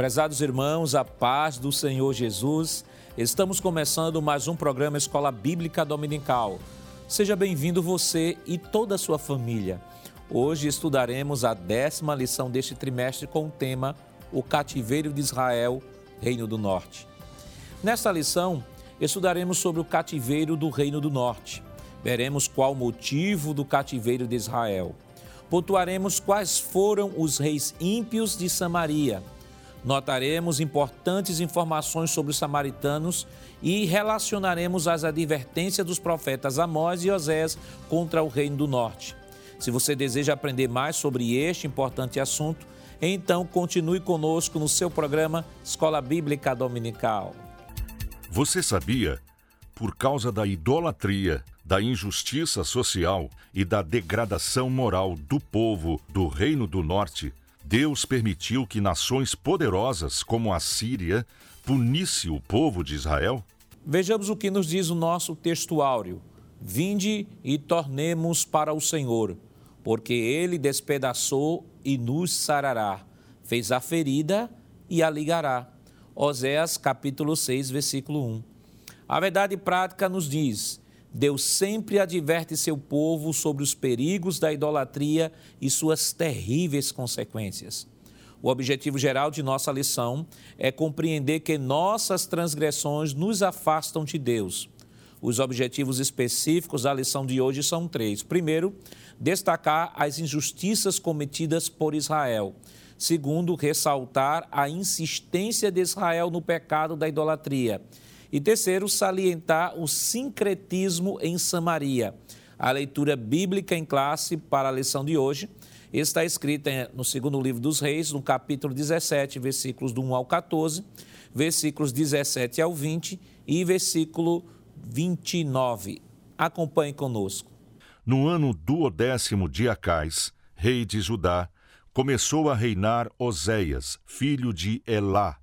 Prezados irmãos, a paz do Senhor Jesus, estamos começando mais um programa Escola Bíblica Dominical. Seja bem-vindo você e toda a sua família. Hoje estudaremos a décima lição deste trimestre com o tema O Cativeiro de Israel, Reino do Norte. Nesta lição, estudaremos sobre o cativeiro do Reino do Norte. Veremos qual o motivo do cativeiro de Israel. Pontuaremos quais foram os reis ímpios de Samaria. Notaremos importantes informações sobre os samaritanos e relacionaremos as advertências dos profetas Amós e Osés contra o Reino do Norte. Se você deseja aprender mais sobre este importante assunto, então continue conosco no seu programa Escola Bíblica Dominical. Você sabia? Por causa da idolatria, da injustiça social e da degradação moral do povo do Reino do Norte, Deus permitiu que nações poderosas como a Síria punisse o povo de Israel? Vejamos o que nos diz o nosso texto. Vinde e tornemos para o Senhor, porque ele despedaçou e nos sarará, fez a ferida e a ligará. Oséias capítulo 6, versículo 1. A verdade prática nos diz: Deus sempre adverte seu povo sobre os perigos da idolatria e suas terríveis consequências. O objetivo geral de nossa lição é compreender que nossas transgressões nos afastam de Deus. Os objetivos específicos da lição de hoje são três. Primeiro, destacar as injustiças cometidas por Israel. Segundo, ressaltar a insistência de Israel no pecado da idolatria. E terceiro, salientar o sincretismo em Samaria. A leitura bíblica em classe para a lição de hoje está escrita no segundo livro dos Reis, no capítulo 17, versículos do 1 ao 14, versículos 17 ao 20 e versículo 29. Acompanhe conosco. No ano duodécimo de Acais, rei de Judá, começou a reinar Oséias, filho de Elá,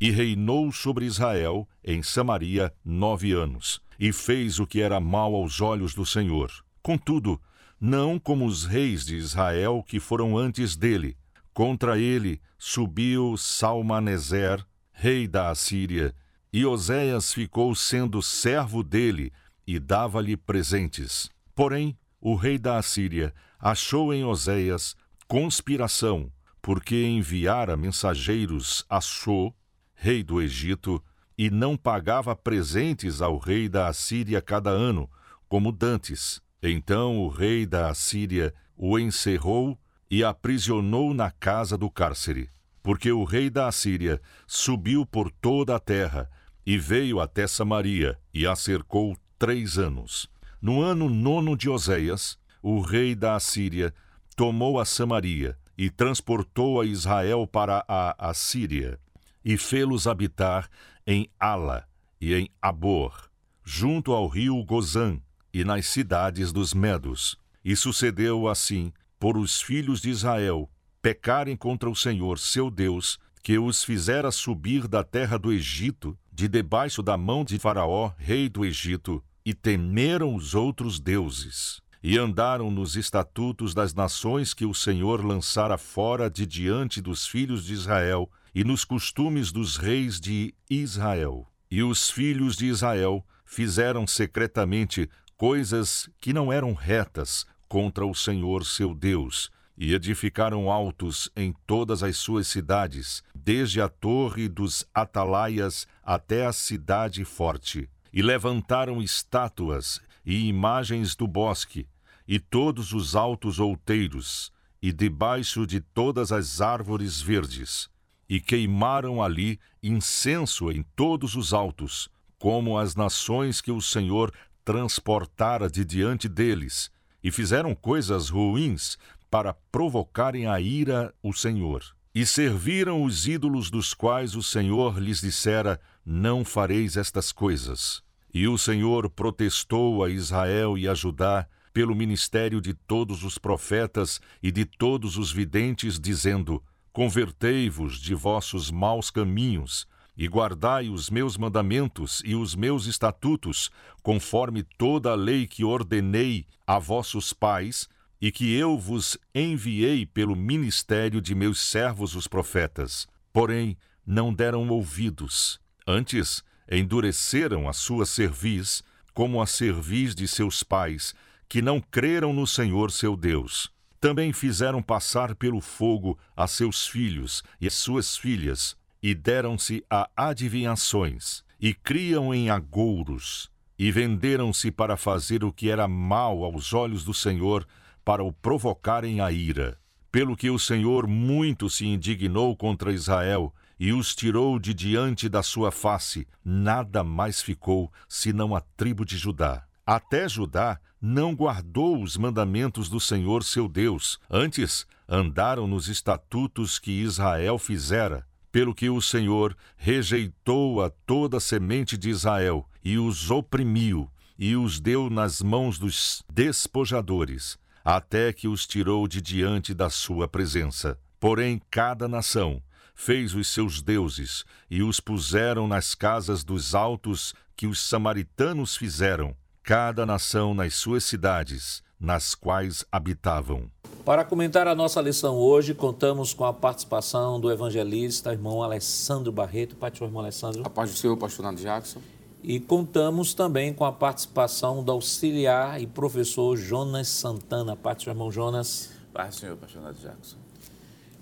e reinou sobre Israel, em Samaria, nove anos, e fez o que era mal aos olhos do Senhor. Contudo, não como os reis de Israel que foram antes dele. Contra ele subiu Salmaneser, rei da Assíria, e Oséias ficou sendo servo dele e dava-lhe presentes. Porém, o rei da Assíria achou em Oséias conspiração, porque enviara mensageiros a Sho, rei do Egito, e não pagava presentes ao rei da Assíria cada ano, como dantes. Então o rei da Assíria o encerrou e aprisionou na casa do cárcere. Porque o rei da Assíria subiu por toda a terra e veio até Samaria e a cercou três anos. No ano nono de Oséias, o rei da Assíria tomou a Samaria e transportou a Israel para a Assíria e fê-los habitar em Ala e em Abor, junto ao rio Gozã e nas cidades dos Medos. E sucedeu assim por os filhos de Israel pecarem contra o Senhor seu Deus, que os fizera subir da terra do Egito, de debaixo da mão de Faraó, rei do Egito, e temeram os outros deuses e andaram nos estatutos das nações que o Senhor lançara fora de diante dos filhos de Israel, e nos costumes dos reis de Israel. E os filhos de Israel fizeram secretamente coisas que não eram retas contra o Senhor seu Deus, e edificaram altos em todas as suas cidades, desde a torre dos atalaias até a cidade forte, e levantaram estátuas e imagens do bosque, e todos os altos outeiros, e debaixo de todas as árvores verdes, e queimaram ali incenso em todos os altos, como as nações que o Senhor transportara de diante deles, e fizeram coisas ruins para provocarem a ira o Senhor. E serviram os ídolos dos quais o Senhor lhes dissera: Não fareis estas coisas. E o Senhor protestou a Israel e a Judá pelo ministério de todos os profetas e de todos os videntes, dizendo: Convertei-vos de vossos maus caminhos e guardai os meus mandamentos e os meus estatutos, conforme toda a lei que ordenei a vossos pais e que eu vos enviei pelo ministério de meus servos os profetas. Porém, não deram ouvidos, antes endureceram a sua cerviz, como a cerviz de seus pais, que não creram no Senhor seu Deus. Também fizeram passar pelo fogo a seus filhos e as suas filhas, e deram-se a adivinhações, e criam em agouros, e venderam-se para fazer o que era mal aos olhos do Senhor, para o provocarem a ira. Pelo que o Senhor muito se indignou contra Israel, e os tirou de diante da sua face, nada mais ficou senão a tribo de Judá. Até Judá não guardou os mandamentos do Senhor seu Deus, antes andaram nos estatutos que Israel fizera, pelo que o Senhor rejeitou a toda a semente de Israel e os oprimiu e os deu nas mãos dos despojadores, até que os tirou de diante da sua presença. Porém, cada nação fez os seus deuses e os puseram nas casas dos altos que os samaritanos fizeram, cada nação nas suas cidades, nas quais habitavam. Para comentar a nossa lição hoje, contamos com a participação do evangelista, irmão Alessandro Barreto. Pai, irmão Alessandro. A paz do Senhor, pastor Nando Jackson. E contamos também com a participação do auxiliar e professor Jonas Santana. Do irmão Jonas. Paz do Senhor, pastor Nando Jackson.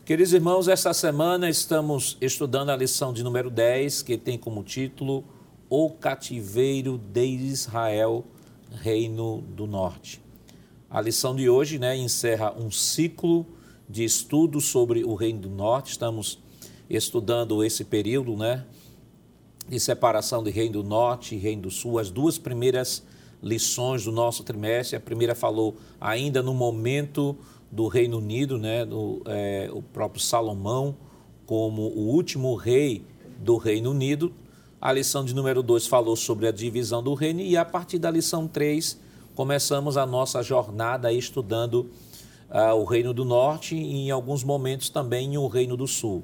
Queridos irmãos, esta semana estamos estudando a lição de número 10, que tem como título O Cativeiro de Israel, Reino do Norte. A lição de hoje né, encerra um ciclo de estudos sobre o Reino do Norte. Estamos estudando esse período né, de separação de Reino do Norte e Reino do Sul, as duas primeiras lições do nosso trimestre. A primeira falou ainda no momento do Reino Unido, né, do, é, o próprio Salomão como o último rei do Reino Unido. A lição de número 2 falou sobre a divisão do reino e a partir da lição 3 começamos a nossa jornada estudando uh, o Reino do Norte e, em alguns momentos, também o Reino do Sul.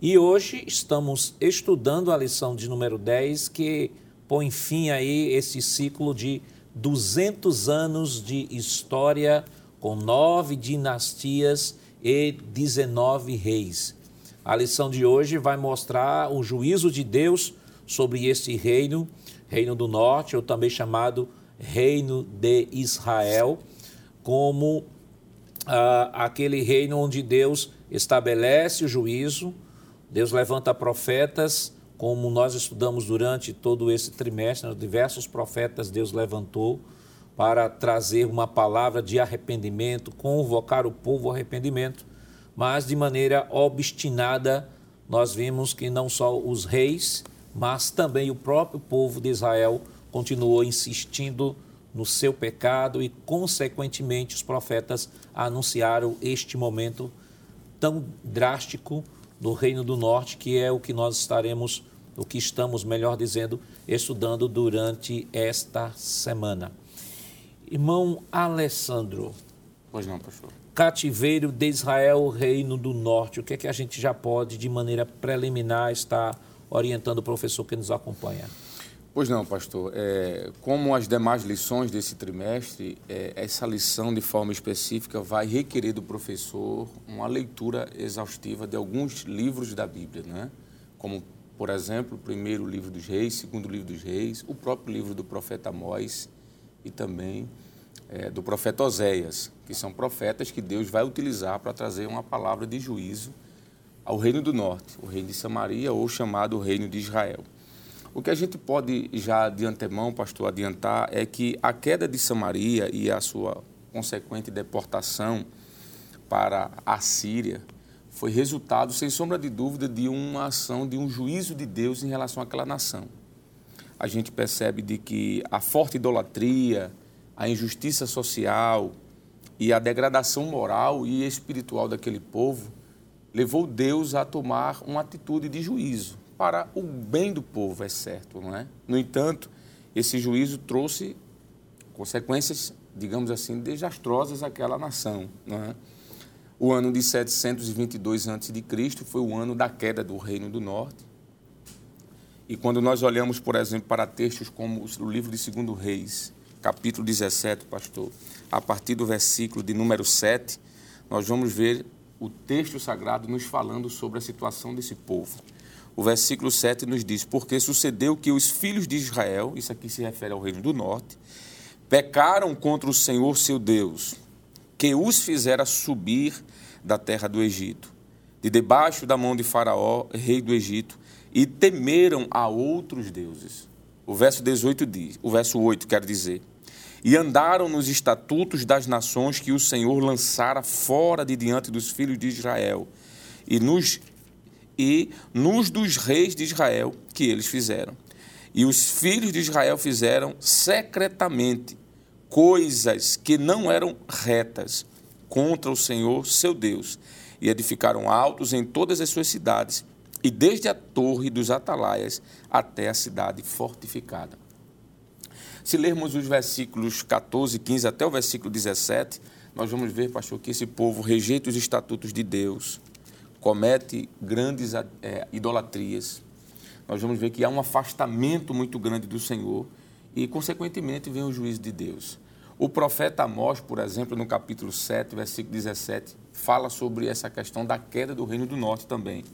E hoje estamos estudando a lição de número 10, que põe fim aí esse ciclo de 200 anos de história com nove dinastias e 19 reis. A lição de hoje vai mostrar o juízo de Deus sobre este reino, Reino do Norte, ou também chamado reino de Israel, como ah, aquele reino onde Deus estabelece o juízo, Deus levanta profetas, como nós estudamos durante todo esse trimestre, né, diversos profetas Deus levantou para trazer uma palavra de arrependimento, convocar o povo ao arrependimento, mas de maneira obstinada, nós vimos que não só os reis, mas também o próprio povo de Israel continuou insistindo no seu pecado e, consequentemente, os profetas anunciaram este momento tão drástico no Reino do Norte, que é o que nós estaremos, o que estamos, melhor dizendo, estudando durante esta semana. Irmão Alessandro. Pois não, pastor. Cativeiro de Israel, Reino do Norte. O que é que a gente já pode, de maneira preliminar, estar orientando o professor que nos acompanha? Pois não, pastor. É, como as demais lições desse trimestre, é, essa lição, de forma específica, vai requerer do professor uma leitura exaustiva de alguns livros da Bíblia, né? como, por exemplo, o primeiro livro dos reis, segundo livro dos reis, o próprio livro do profeta Amós e também é, do profeta Oséias, que são profetas que Deus vai utilizar para trazer uma palavra de juízo ao reino do norte, o reino de Samaria, ou chamado reino de Israel. O que a gente pode já de antemão, pastor, adiantar é que a queda de Samaria e a sua consequente deportação para a Síria foi resultado, sem sombra de dúvida, de uma ação, de um juízo de Deus em relação àquela nação. A gente percebe de que a forte idolatria, a injustiça social e a degradação moral e espiritual daquele povo levou Deus a tomar uma atitude de juízo para o bem do povo, é certo, não é? No entanto, esse juízo trouxe consequências, digamos assim, desastrosas àquela nação, não é? O ano de 722 a.C. foi o ano da queda do Reino do Norte. E quando nós olhamos, por exemplo, para textos como o livro de 2 Reis, capítulo 17, pastor, a partir do versículo de número 7, nós vamos ver o texto sagrado nos falando sobre a situação desse povo. o versículo 7 nos diz: Porque sucedeu que os filhos de Israel, isso aqui se refere ao reino do norte, pecaram contra o Senhor seu Deus, que os fizera subir da terra do Egito, de debaixo da mão de Faraó, rei do Egito, e temeram a outros deuses. O verso 18 diz, o verso 8 quer dizer: E andaram nos estatutos das nações que o Senhor lançara fora de diante dos filhos de Israel, e nos e nos dos reis de Israel que eles fizeram. E os filhos de Israel fizeram secretamente coisas que não eram retas contra o Senhor seu Deus, e edificaram altos em todas as suas cidades, e desde a torre dos atalaias até a cidade fortificada. Se lermos os versículos 14 e 15 até o versículo 17, nós vamos ver, pastor, que esse povo rejeita os estatutos de Deus, comete grandes é, idolatrias. Nós vamos ver que há um afastamento muito grande do Senhor e, consequentemente, vem o juízo de Deus. O profeta Amós, por exemplo, no capítulo 7, versículo 17, fala sobre essa questão da queda do Reino do Norte também.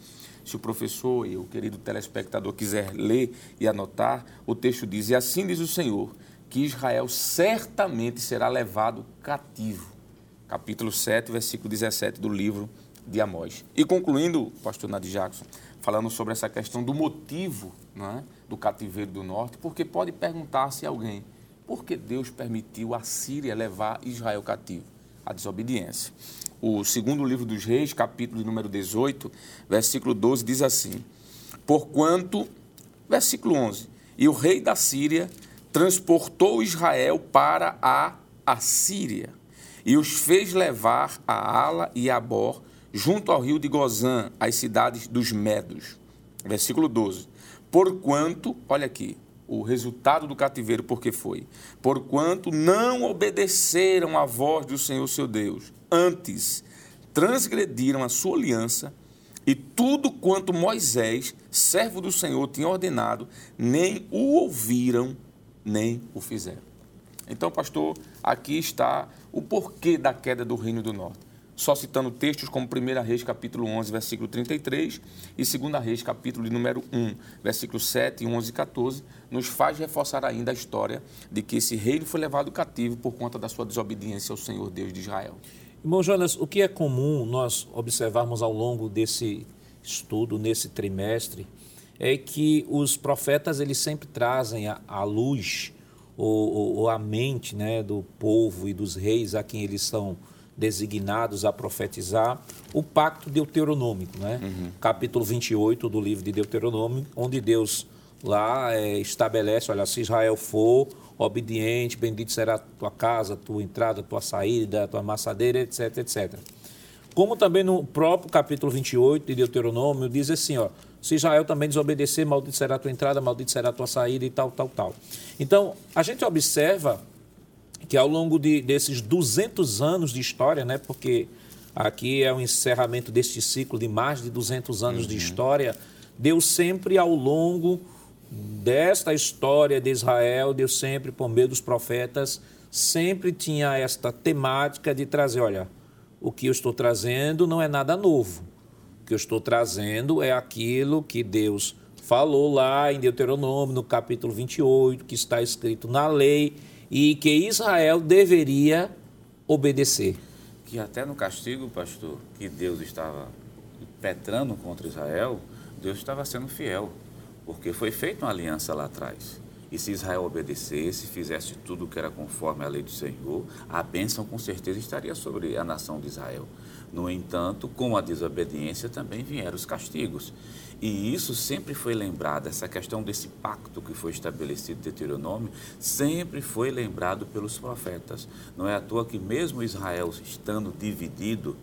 Se o professor e o querido telespectador quiser ler e anotar, o texto diz: E assim diz o Senhor, que Israel certamente será levado cativo. Capítulo 7, versículo 17 do livro de Amós. E concluindo, pastor Nadir Jackson, falando sobre essa questão do motivo é, do cativeiro do norte, porque pode perguntar-se alguém, por que Deus permitiu a Síria levar Israel cativo? A desobediência. O segundo livro dos reis, capítulo número 18, versículo 12, diz assim, Porquanto, versículo 11, e o rei da Síria transportou Israel para a Assíria e os fez levar a Ala e a Bor, junto ao rio de Gozã, as cidades dos Medos. Versículo 12. Porquanto, olha aqui, o resultado do cativeiro, porque foi: Porquanto não obedeceram à voz do Senhor seu Deus, antes transgrediram a sua aliança e tudo quanto Moisés, servo do Senhor, tinha ordenado, nem o ouviram, nem o fizeram. Então, pastor, aqui está o porquê da queda do Reino do Norte só citando textos como 1 Reis, capítulo 11, versículo 33, e 2 Reis, capítulo de número 1, versículo 7, 11 e 14, nos faz reforçar ainda a história de que esse reino foi levado cativo por conta da sua desobediência ao Senhor Deus de Israel. Irmão Jonas, o que é comum nós observarmos ao longo desse estudo, nesse trimestre, é que os profetas eles sempre trazem à luz ou, ou, ou à mente né, do povo e dos reis a quem eles são designados a profetizar o pacto deuteronômico, né? Uhum. Capítulo 28 do livro de Deuteronômio, onde Deus lá é, estabelece, olha, se Israel for obediente, bendito será a tua casa, tua entrada, tua saída, tua amassadeira, etc, etc. Como também no próprio capítulo 28 de Deuteronômio diz assim, ó, se Israel também desobedecer, maldito será a tua entrada, maldito será a tua saída e tal, tal, tal. Então, a gente observa que ao longo de, desses 200 anos de história, né, porque aqui é o encerramento deste ciclo de mais de 200 anos uhum. de história, Deus sempre ao longo desta história de Israel, Deus sempre, por meio dos profetas, sempre tinha esta temática de trazer, olha, o que eu estou trazendo não é nada novo. O que eu estou trazendo é aquilo que Deus falou lá em Deuteronômio, no capítulo 28, que está escrito na lei e que Israel deveria obedecer. Que até no castigo, pastor, que Deus estava petrando contra Israel, Deus estava sendo fiel, porque foi feita uma aliança lá atrás. E se Israel obedecesse, fizesse tudo o que era conforme a lei do Senhor, a bênção com certeza estaria sobre a nação de Israel. No entanto, com a desobediência também vieram os castigos. E isso sempre foi lembrado, essa questão desse pacto que foi estabelecido em Deuteronômio, sempre foi lembrado pelos profetas. Não é à toa que, mesmo Israel estando dividido,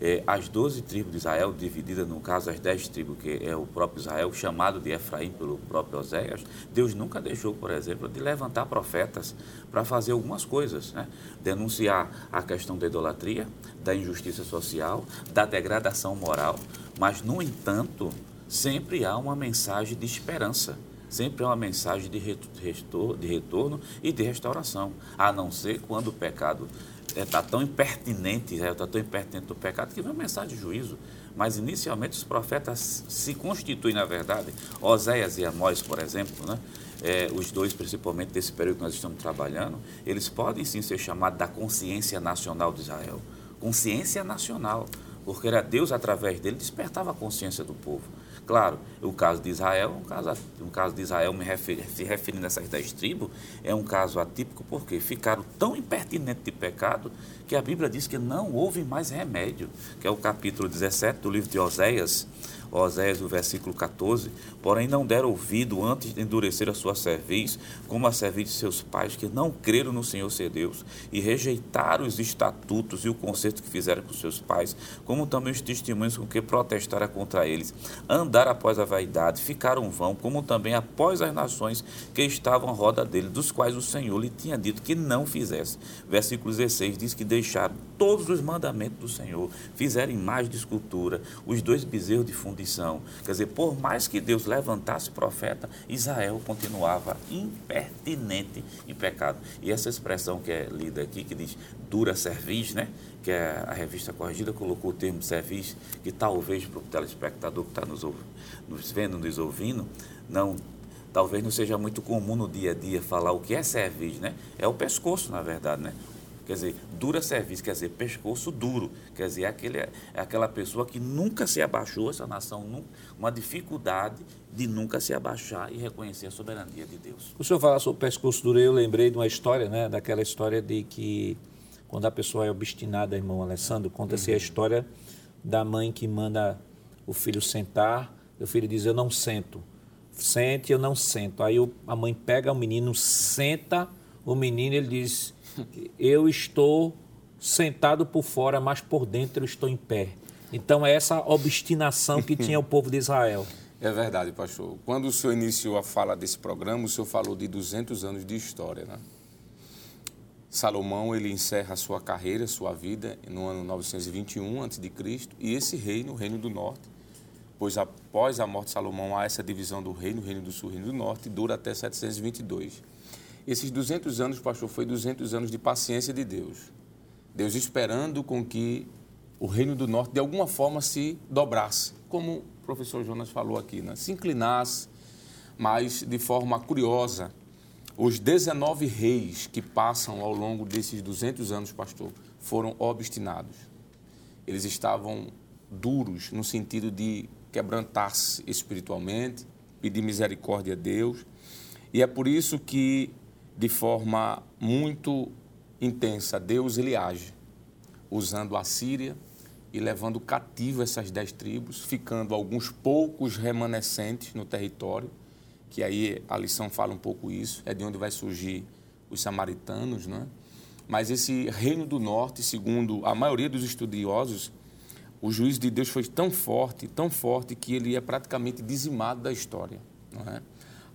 é, as doze tribos de Israel, divididas, no caso, as dez tribos, que é o próprio Israel, chamado de Efraim pelo próprio Oséias, Deus nunca deixou, por exemplo, de levantar profetas para fazer algumas coisas, né? denunciar a questão da idolatria, da injustiça social, da degradação moral, mas, no entanto, sempre há uma mensagem de esperança, sempre há uma mensagem de, retorno, de retorno e de restauração, a não ser quando o pecado está é, tão impertinente, está é, tão impertinente do pecado que vem uma mensagem de juízo. mas inicialmente os profetas se constituem, na verdade, Oséias e Amós, por exemplo, né? É, os dois, principalmente desse período que nós estamos trabalhando, eles podem sim ser chamados da consciência nacional de Israel. Consciência nacional, porque era Deus, através dele, despertava a consciência do povo. Claro, o caso de Israel, um caso, um caso de Israel me refer, se referindo a essas dez tribos, é um caso atípico porque ficaram tão impertinentes de pecado que a Bíblia diz que não houve mais remédio, que é o capítulo 17 do livro de Oséias, Oséias, o versículo 14, porém não deram ouvido antes de endurecer a sua cerviz, como a cerviz de seus pais, que não creram no Senhor ser Deus, e rejeitaram os estatutos e o conserto que fizeram com seus pais, como também os testemunhos com que protestaram contra eles. Andaram após a vaidade, ficaram vão, como também após as nações que estavam à roda dele, dos quais o Senhor lhe tinha dito que não fizesse. Versículo 16 diz que deixaram todos os mandamentos do Senhor, fizeram imagem de escultura, os dois bezerros de fundição. Quer dizer, por mais que Deus levantasse profeta, Israel continuava impertinente em pecado. E essa expressão que é lida aqui, que diz dura cerviz, né? que é a revista corrigida colocou o termo cerviz, que talvez para o telespectador que está nos, nos vendo, nos ouvindo, não talvez não seja muito comum no dia a dia falar o que é cerviz, né? É o pescoço, na verdade, né? Quer dizer, dura serviço, quer dizer, pescoço duro. Quer dizer, é, aquele, é aquela pessoa que nunca se abaixou, essa nação, uma dificuldade de nunca se abaixar e reconhecer a soberania de Deus. O senhor falar sobre pescoço duro, eu lembrei de uma história, né? Daquela história de que quando a pessoa é obstinada, irmão Alessandro, conta-se uhum. a história da mãe que manda o filho sentar, e o filho diz, eu não sento. Sente, eu não sento. Aí a mãe pega o menino, senta o menino, ele diz, eu estou sentado por fora, mas por dentro eu estou em pé. Então é essa obstinação que tinha o povo de Israel. É verdade, pastor. Quando o senhor iniciou a fala desse programa, o senhor falou de 200 anos de história, né? Salomão, ele encerra a sua carreira, sua vida no ano 921 a.C. e esse reino, o reino do norte, pois após a morte de Salomão há essa divisão do reino, o reino do sul, o reino do norte, dura até 722. Esses 200 anos, pastor, foi 200 anos de paciência de Deus. Deus esperando com que o reino do norte de alguma forma se dobrasse, como o professor Jonas falou aqui, né? se inclinasse, mas de forma curiosa. Os 19 reis que passam ao longo desses 200 anos, pastor, foram obstinados. Eles estavam duros no sentido de quebrantar-se espiritualmente, pedir misericórdia a Deus. E é por isso que de forma muito intensa. Deus ele age usando a Síria e levando cativo essas dez tribos, ficando alguns poucos remanescentes no território, que aí a lição fala um pouco isso, é de onde vai surgir os samaritanos, né? Mas esse reino do norte, segundo a maioria dos estudiosos, o juízo de Deus foi tão forte, tão forte que ele é praticamente dizimado da história, não é?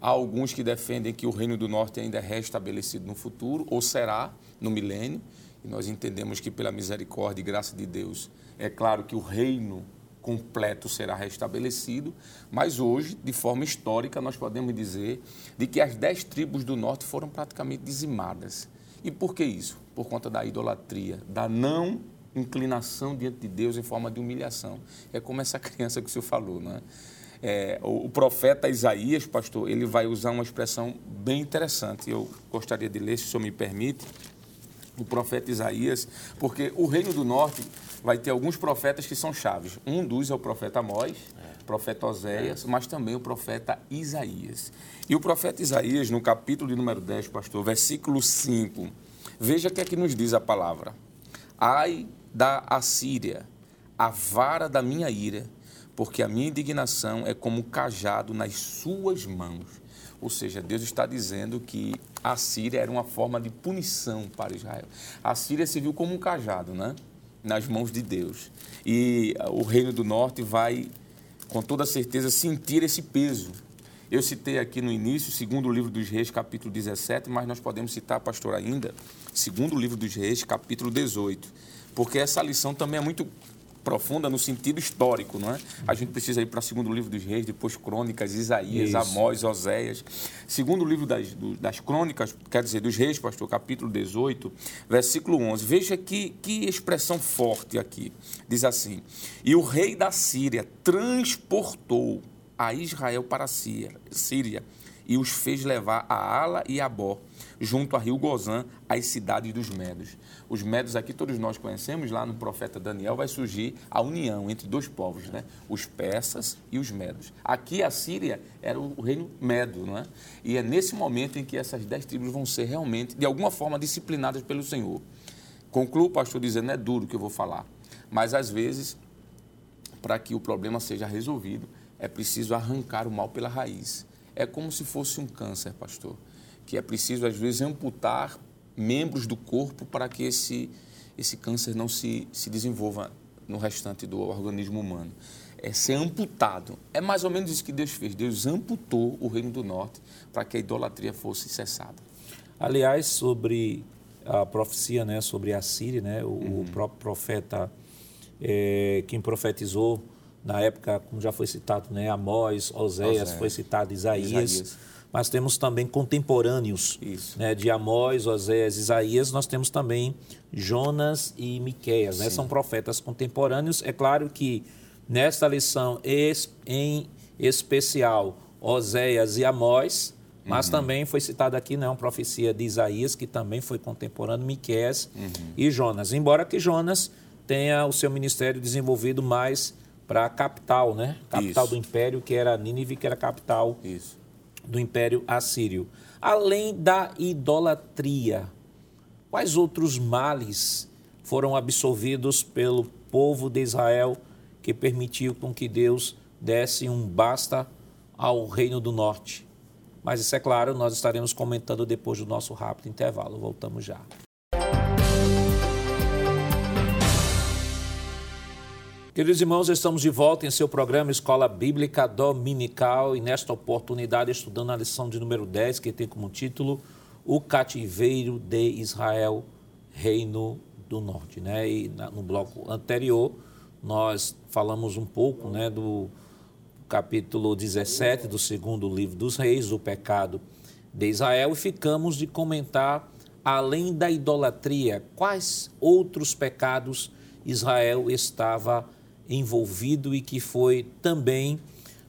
Há alguns que defendem que o Reino do Norte ainda é restabelecido no futuro, ou será no milênio, e nós entendemos que, pela misericórdia e graça de Deus, é claro que o reino completo será restabelecido, mas hoje, de forma histórica, nós podemos dizer de que as dez tribos do norte foram praticamente dizimadas. E por que isso? Por conta da idolatria, da não inclinação diante de Deus em forma de humilhação. É como essa criança que o senhor falou, não é? É, o, o, profeta Isaías, pastor, ele vai usar uma expressão bem interessante. Eu gostaria de ler, se o senhor me permite, o profeta Isaías, porque o reino do norte vai ter alguns profetas que são chaves. Um dos é o profeta Amós, é. profeta Oséias, é. mas também o profeta Isaías. E o profeta Isaías, no capítulo de número 10, pastor, versículo 5, veja o que é que nos diz a palavra. Ai da Assíria, a vara da minha ira, porque a minha indignação é como cajado nas suas mãos. Ou seja, Deus está dizendo que a Síria era uma forma de punição para Israel. A Síria se viu como um cajado, né? Nas mãos de Deus. E o reino do norte vai, com toda certeza, sentir esse peso. Eu citei aqui no início, segundo o livro dos Reis, capítulo 17, mas nós podemos citar, pastor, ainda, segundo o livro dos Reis, capítulo 18. Porque essa lição também é muito profunda no sentido histórico, não é? A gente precisa ir para o segundo livro dos reis, depois Crônicas, Isaías, Isso. Amós, Oséias. Segundo livro das, das Crônicas, quer dizer, dos reis, pastor, capítulo 18, versículo 11. Veja que, que expressão forte aqui. Diz assim: E o rei da Síria transportou a Israel para a Síria e os fez levar a Ala e a Bó, junto a rio Gozã, as cidades dos Medos. Os Medos aqui todos nós conhecemos, lá no profeta Daniel vai surgir a união entre dois povos, né? os persas e os Medos. Aqui a Síria era o reino Medo, não é? E é nesse momento em que essas dez tribos vão ser realmente, de alguma forma, disciplinadas pelo Senhor. Concluo, pastor, dizendo, é duro que eu vou falar, mas às vezes, para que o problema seja resolvido, é preciso arrancar o mal pela raiz é como se fosse um câncer, pastor, que é preciso, às vezes, amputar membros do corpo para que esse, esse câncer não se, se desenvolva no restante do organismo humano. É ser amputado. É mais ou menos isso que Deus fez. Deus amputou o Reino do Norte para que a idolatria fosse cessada. Aliás, sobre a profecia né, sobre a Síria, né, o, uhum. o próprio profeta, é, quem profetizou na época, como já foi citado, né, Amós, Oséias, Oséias. foi citado Isaías, Isaías, mas temos também contemporâneos né, de Amós, Oséias, Isaías, nós temos também Jonas e Miqueias, né, são profetas contemporâneos. É claro que nesta lição em especial Oséias e Amós, mas uhum. também foi citado aqui né, uma profecia de Isaías, que também foi contemporâneo, Miqueias uhum. e Jonas. Embora que Jonas tenha o seu ministério desenvolvido mais para a capital, né? Capital Isso. do império, que era Nínive, que era a capital Isso. do império assírio. Além da idolatria, quais outros males foram absorvidos pelo povo de Israel que permitiu com que Deus desse um basta ao reino do norte? Mas isso é claro, nós estaremos comentando depois do nosso rápido intervalo. Voltamos já. Queridos irmãos, estamos de volta em seu programa Escola Bíblica Dominical e nesta oportunidade estudando a lição de número 10, que tem como título O Cativeiro de Israel, Reino do Norte. Né? E no bloco anterior nós falamos um pouco né, do capítulo 17 do segundo livro dos reis, o pecado de Israel, e ficamos de comentar, além da idolatria, quais outros pecados Israel estava envolvido e que foi também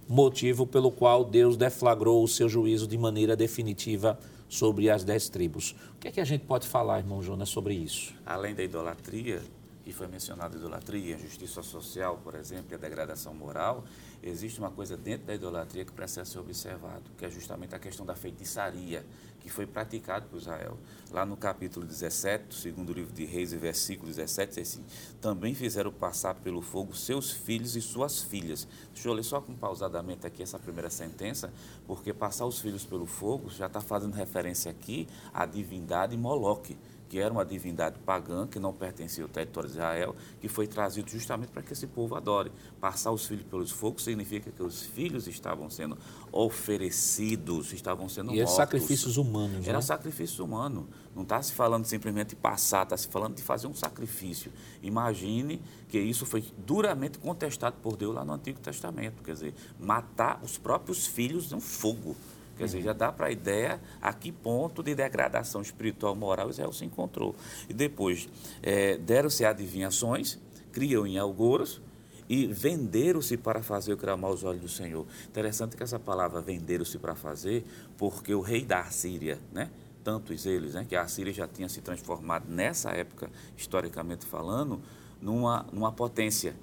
motivo pelo qual Deus deflagrou o seu juízo de maneira definitiva sobre as dez tribos. O que é que a gente pode falar, irmão Jonas, sobre isso? Além da idolatria, que foi mencionada idolatria, a justiça social, por exemplo, e a degradação moral, existe uma coisa dentro da idolatria que precisa ser observado, que é justamente a questão da feitiçaria, que foi praticado por Israel. Lá no capítulo 17, do segundo livro de Reis, versículo 17, diz assim: Também fizeram passar pelo fogo seus filhos e suas filhas. Deixa eu ler só com pausadamente aqui essa primeira sentença, porque passar os filhos pelo fogo já está fazendo referência aqui à divindade Moloque que era uma divindade pagã, que não pertencia ao território de Israel, que foi trazido justamente para que esse povo adore. Passar os filhos pelos fogos significa que os filhos estavam sendo oferecidos, estavam sendo e mortos. E sacrifícios humanos, Era né? sacrifício humano. Não está se falando simplesmente de passar, está se falando de fazer um sacrifício. Imagine que isso foi duramente contestado por Deus lá no Antigo Testamento. Quer dizer, matar os próprios filhos no fogo. Quer dizer, já dá para a ideia a que ponto de degradação espiritual moral Israel se encontrou. E depois, é, deram-se adivinhações, criam em algoros e venderam-se para fazer o que era olhos do Senhor. Interessante que essa palavra venderam-se para fazer, porque o rei da Assíria, né? tantos eles, né? que a Assíria já tinha se transformado nessa época, historicamente falando, numa, numa potência.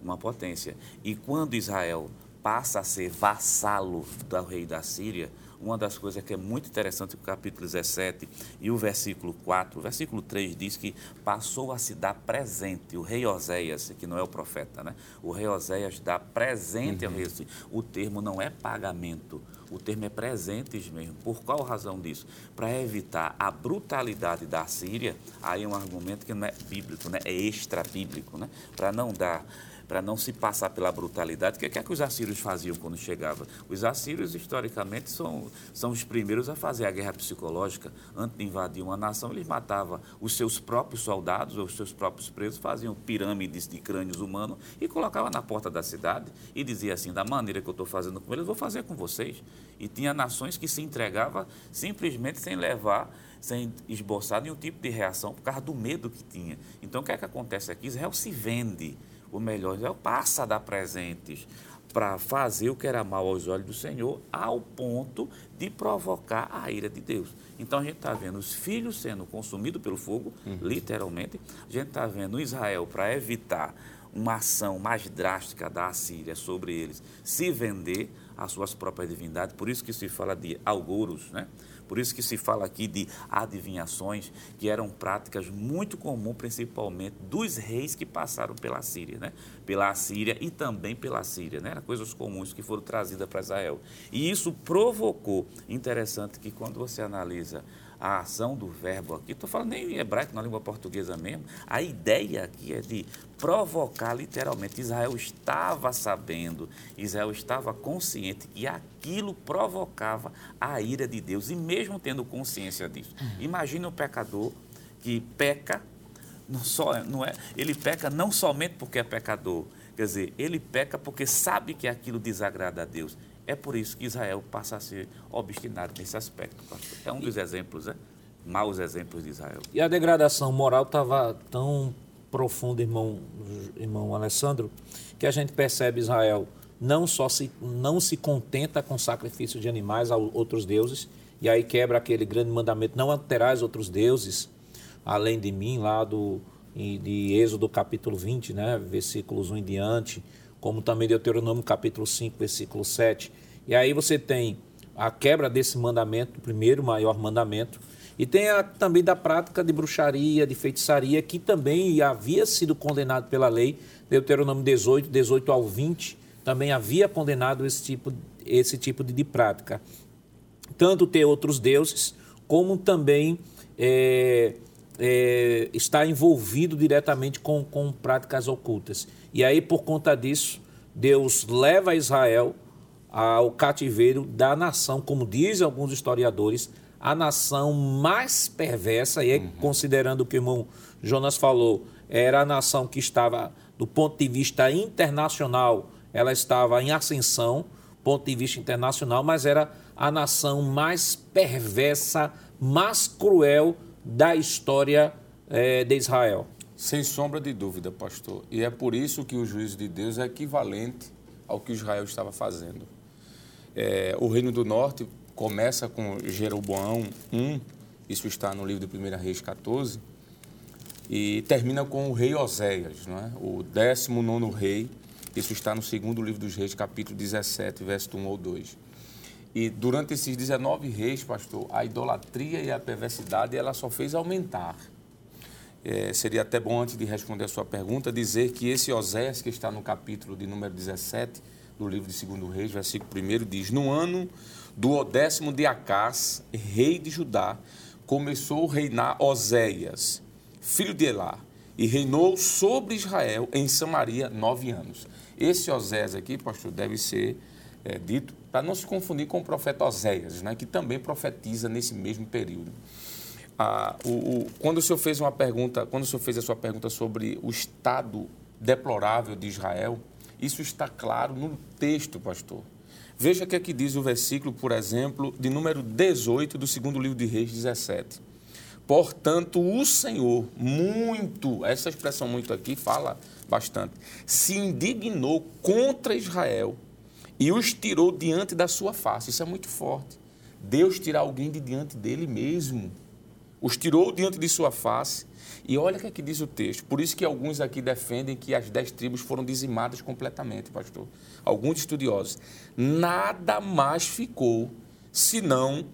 Uma potência. E quando Israel passa a ser vassalo do rei da Síria, uma das coisas que é muito interessante no capítulo 17 e o versículo 4, o versículo 3 diz que passou a se dar presente, o rei Oséias, que não é o profeta, né? O rei Oséias dá presente uhum. ao rei. O termo não é pagamento, o termo é presentes mesmo. Por qual razão disso? Para evitar a brutalidade da Síria, aí é um argumento que não é bíblico, né? é extra-bíblico, né? para não dar para não se passar pela brutalidade. O que é que os assírios faziam quando chegavam? Os assírios, historicamente, são, são os primeiros a fazer a guerra psicológica. Antes de invadir uma nação, eles matavam os seus próprios soldados, ou os seus próprios presos, faziam pirâmides de crânios humanos e colocavam na porta da cidade e dizia assim, da maneira que eu estou fazendo com eles, vou fazer com vocês. E tinha nações que se entregavam simplesmente sem levar sem esboçar nenhum tipo de reação por causa do medo que tinha. Então, o que é que acontece aqui? Israel se vende, o melhor, Israel passa a dar presentes para fazer o que era mal aos olhos do Senhor, ao ponto de provocar a ira de Deus. Então a gente está vendo os filhos sendo consumidos pelo fogo, uhum. literalmente. A gente está vendo Israel, para evitar uma ação mais drástica da Assíria sobre eles, se vender às suas próprias divindades. Por isso que se fala de algouros, né? Por isso que se fala aqui de adivinhações, que eram práticas muito comuns, principalmente dos reis que passaram pela Síria, né? Pela Síria e também pela Síria, né? Eram coisas comuns que foram trazidas para Israel. E isso provocou, interessante que quando você analisa a ação do verbo aqui, estou falando nem em hebraico, na língua portuguesa mesmo, a ideia aqui é de provocar literalmente. Israel estava sabendo, Israel estava consciente que aquilo provocava a ira de Deus, e mesmo tendo consciência disso. Imagine um pecador que peca, não, só, não é, ele peca não somente porque é pecador, quer dizer, ele peca porque sabe que aquilo desagrada a Deus. É por isso que Israel passa a ser obstinado nesse aspecto. Pastor. É um dos exemplos, né? Maus exemplos de Israel. E a degradação moral estava tão profunda, irmão, irmão Alessandro, que a gente percebe Israel não só se, não se contenta com sacrifício de animais a outros deuses, e aí quebra aquele grande mandamento, não terás outros deuses além de mim, lá do, de Êxodo capítulo 20, né, versículos 1 em diante, como também Deuteronômio capítulo 5, versículo 7. E aí você tem a quebra desse mandamento, o primeiro maior mandamento, e tem a, também da prática de bruxaria, de feitiçaria, que também havia sido condenado pela lei, Deuteronômio 18, 18 ao 20, também havia condenado esse tipo, esse tipo de, de prática. Tanto ter outros deuses, como também é, é, está envolvido diretamente com, com práticas ocultas. E aí, por conta disso, Deus leva Israel ao cativeiro da nação, como dizem alguns historiadores, a nação mais perversa, e uhum. considerando o que o irmão Jonas falou, era a nação que estava, do ponto de vista internacional, ela estava em ascensão, ponto de vista internacional, mas era a nação mais perversa, mais cruel da história é, de Israel. Sem sombra de dúvida, pastor. E é por isso que o juízo de Deus é equivalente ao que Israel estava fazendo. É, o Reino do Norte começa com Jeroboão I, isso está no livro de 1 Reis 14, e termina com o rei Oséias, não é? o 19 rei, isso está no segundo livro dos reis, capítulo 17, verso 1 ou 2. E durante esses 19 reis, pastor, a idolatria e a perversidade ela só fez aumentar. É, seria até bom, antes de responder a sua pergunta, dizer que esse Osés, que está no capítulo de número 17 do livro de 2 Reis, versículo 1, diz: No ano do décimo de Acás, rei de Judá, começou a reinar Oséias, filho de Elá, e reinou sobre Israel em Samaria nove anos. Esse Osés aqui, pastor, deve ser é, dito para não se confundir com o profeta Oséias, né, que também profetiza nesse mesmo período ah, o, o, quando o senhor fez uma pergunta, quando o senhor fez a sua pergunta sobre o estado deplorável de Israel, isso está claro no texto, pastor. Veja que aqui diz o versículo, por exemplo, de número 18 do segundo livro de Reis 17. Portanto, o Senhor muito, essa expressão muito aqui fala bastante, se indignou contra Israel e os tirou diante da sua face. Isso é muito forte. Deus tira alguém de diante dele mesmo os tirou diante de sua face. E olha o que, é que diz o texto. Por isso que alguns aqui defendem que as dez tribos foram dizimadas completamente, pastor. Alguns estudiosos. Nada mais ficou senão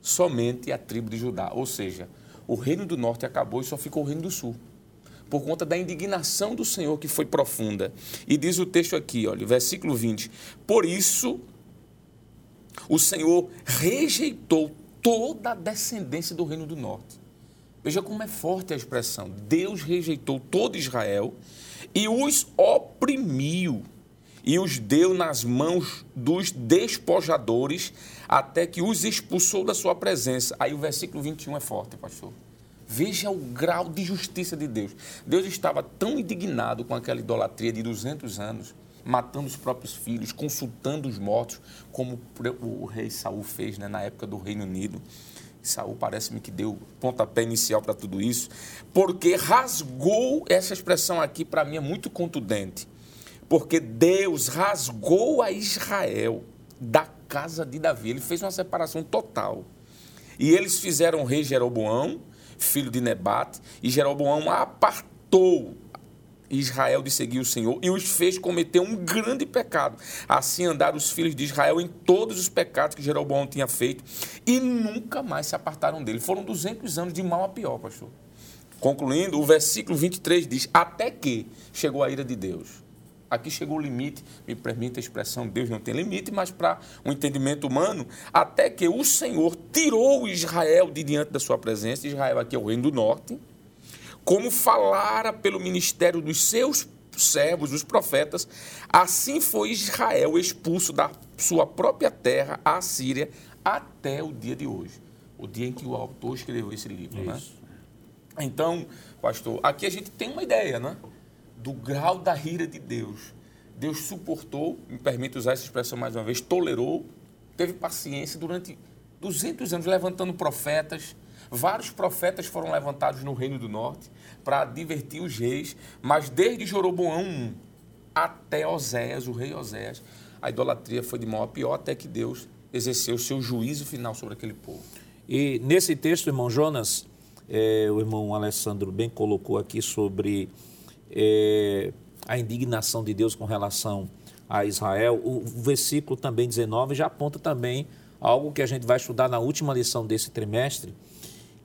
somente a tribo de Judá. Ou seja, o reino do norte acabou e só ficou o reino do sul. Por conta da indignação do Senhor que foi profunda. E diz o texto aqui, olha, versículo 20. Por isso, o Senhor rejeitou toda a descendência do Reino do Norte. Veja como é forte a expressão. Deus rejeitou todo Israel e os oprimiu e os deu nas mãos dos despojadores até que os expulsou da sua presença. Aí o versículo 21 é forte, pastor. Veja o grau de justiça de Deus. Deus estava tão indignado com aquela idolatria de 200 anos, matando os próprios filhos, consultando os mortos, como o rei Saul fez né, na época do Reino Unido. Saul parece-me que deu pontapé inicial para tudo isso, porque rasgou, essa expressão aqui para mim é muito contundente, porque Deus rasgou a Israel da casa de Davi, ele fez uma separação total. E eles fizeram o rei Jeroboão, filho de Nebate, e Jeroboão apartou Israel de seguir o Senhor e os fez cometer um grande pecado. Assim andaram os filhos de Israel em todos os pecados que Jeroboão tinha feito e nunca mais se apartaram dele. Foram 200 anos de mal a pior, pastor. Concluindo, o versículo 23 diz: Até que chegou a ira de Deus. Aqui chegou o limite, me permite a expressão, Deus não tem limite, mas para o um entendimento humano, até que o Senhor tirou Israel de diante da sua presença, Israel aqui é o reino do norte, como falara pelo ministério dos seus servos, os profetas, assim foi Israel expulso da sua própria terra, a Síria, até o dia de hoje, o dia em que o autor escreveu esse livro, né? Então, pastor, aqui a gente tem uma ideia, né? Do grau da ira de Deus. Deus suportou, me permite usar essa expressão mais uma vez, tolerou, teve paciência durante 200 anos levantando profetas, Vários profetas foram levantados no Reino do Norte para advertir os reis, mas desde Joroboão até Oséias, o rei Oséias, a idolatria foi de mal a pior até que Deus exerceu o seu juízo final sobre aquele povo. E nesse texto, irmão Jonas, é, o irmão Alessandro bem colocou aqui sobre é, a indignação de Deus com relação a Israel. O versículo também 19 já aponta também algo que a gente vai estudar na última lição desse trimestre,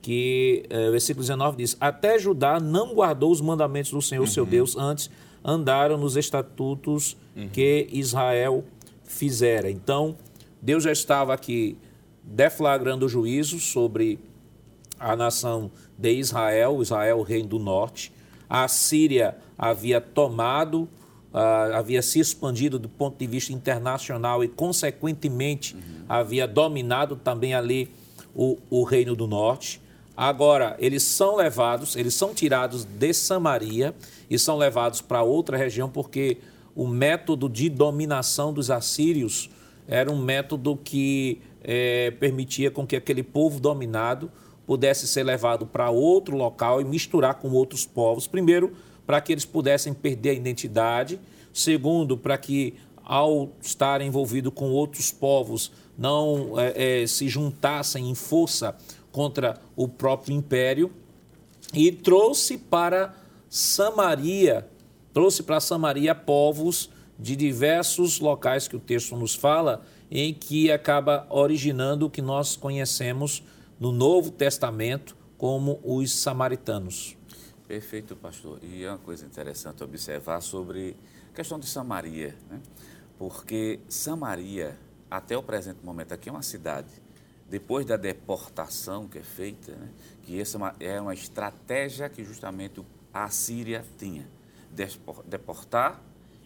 que é, o versículo 19 diz: Até Judá não guardou os mandamentos do Senhor uhum. seu Deus, antes andaram nos estatutos uhum. que Israel fizera. Então, Deus já estava aqui deflagrando o juízo sobre a nação de Israel, Israel, reino do norte. A Síria havia tomado, uh, havia se expandido do ponto de vista internacional e, consequentemente, uhum. havia dominado também ali o, o reino do norte. Agora, eles são levados, eles são tirados de Samaria e são levados para outra região, porque o método de dominação dos assírios era um método que é, permitia com que aquele povo dominado pudesse ser levado para outro local e misturar com outros povos. Primeiro, para que eles pudessem perder a identidade. Segundo, para que, ao estar envolvido com outros povos, não é, é, se juntassem em força contra o próprio império e trouxe para Samaria, trouxe para Samaria povos de diversos locais que o texto nos fala, em que acaba originando o que nós conhecemos no Novo Testamento como os samaritanos. Perfeito, pastor. E é uma coisa interessante observar sobre a questão de Samaria, né? porque Samaria, até o presente momento, aqui é uma cidade depois da deportação que é feita, né, que essa é uma estratégia que justamente a Síria tinha, deportar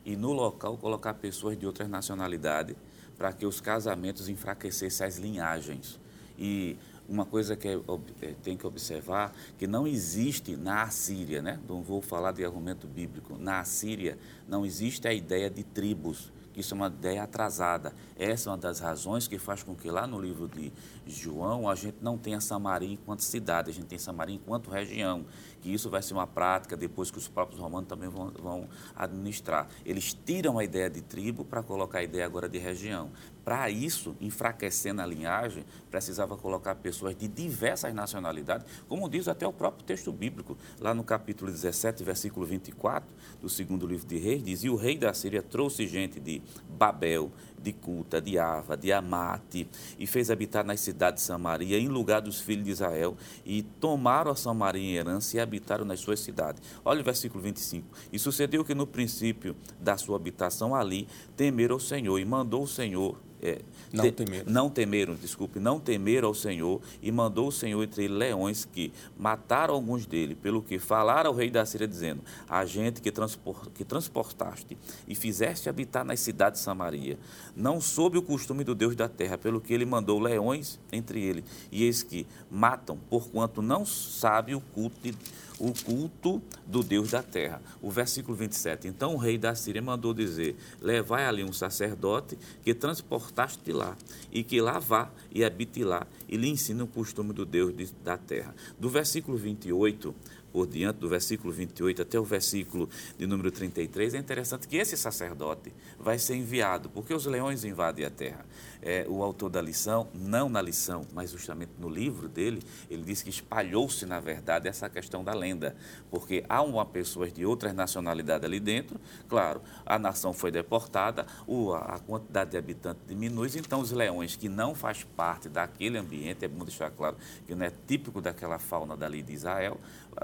e no local colocar pessoas de outras nacionalidades para que os casamentos enfraquecessem as linhagens. E uma coisa que é, é, tem que observar, que não existe na Assíria, né? não vou falar de argumento bíblico, na Assíria não existe a ideia de tribos, isso é uma ideia atrasada. Essa é uma das razões que faz com que lá no livro de João a gente não tenha Samaria enquanto cidade, a gente tem Samaria enquanto região, que isso vai ser uma prática depois que os próprios romanos também vão, vão administrar. Eles tiram a ideia de tribo para colocar a ideia agora de região. Para isso, enfraquecendo a linhagem, precisava colocar pessoas de diversas nacionalidades, como diz até o próprio texto bíblico, lá no capítulo 17, versículo 24 do segundo livro de Reis, diz: E o rei da Síria trouxe gente de Babel, de Cuta, de Ava, de Amate, e fez habitar nas cidades de Samaria, em lugar dos filhos de Israel, e tomaram a Samaria em herança e habitaram nas suas cidades. Olha o versículo 25. E sucedeu que no princípio da sua habitação ali temeram o Senhor, e mandou o Senhor é, não te, temeram. Não temeram, desculpe, não temeram ao Senhor e mandou o Senhor entre leões que mataram alguns dele, pelo que falaram ao rei da Síria, dizendo: A gente que, transport, que transportaste e fizeste habitar nas cidades de Samaria, não soube o costume do Deus da terra, pelo que ele mandou leões entre ele, e eis que matam, porquanto não sabe o culto de o culto do Deus da terra. O versículo 27. Então o rei da Síria mandou dizer: Levai ali um sacerdote que transportaste lá, e que lá vá e habite lá, e lhe ensine o costume do Deus de, da terra. Do versículo 28 por diante, do versículo 28 até o versículo de número 33, é interessante que esse sacerdote vai ser enviado, porque os leões invadem a terra é, o autor da lição, não na lição, mas justamente no livro dele, ele diz que espalhou-se, na verdade, essa questão da lenda, porque há uma pessoas de outras nacionalidades ali dentro, claro, a nação foi deportada, o, a quantidade de habitantes diminui, então os leões que não faz parte daquele ambiente, é bom deixar claro que não é típico daquela fauna dali de Israel,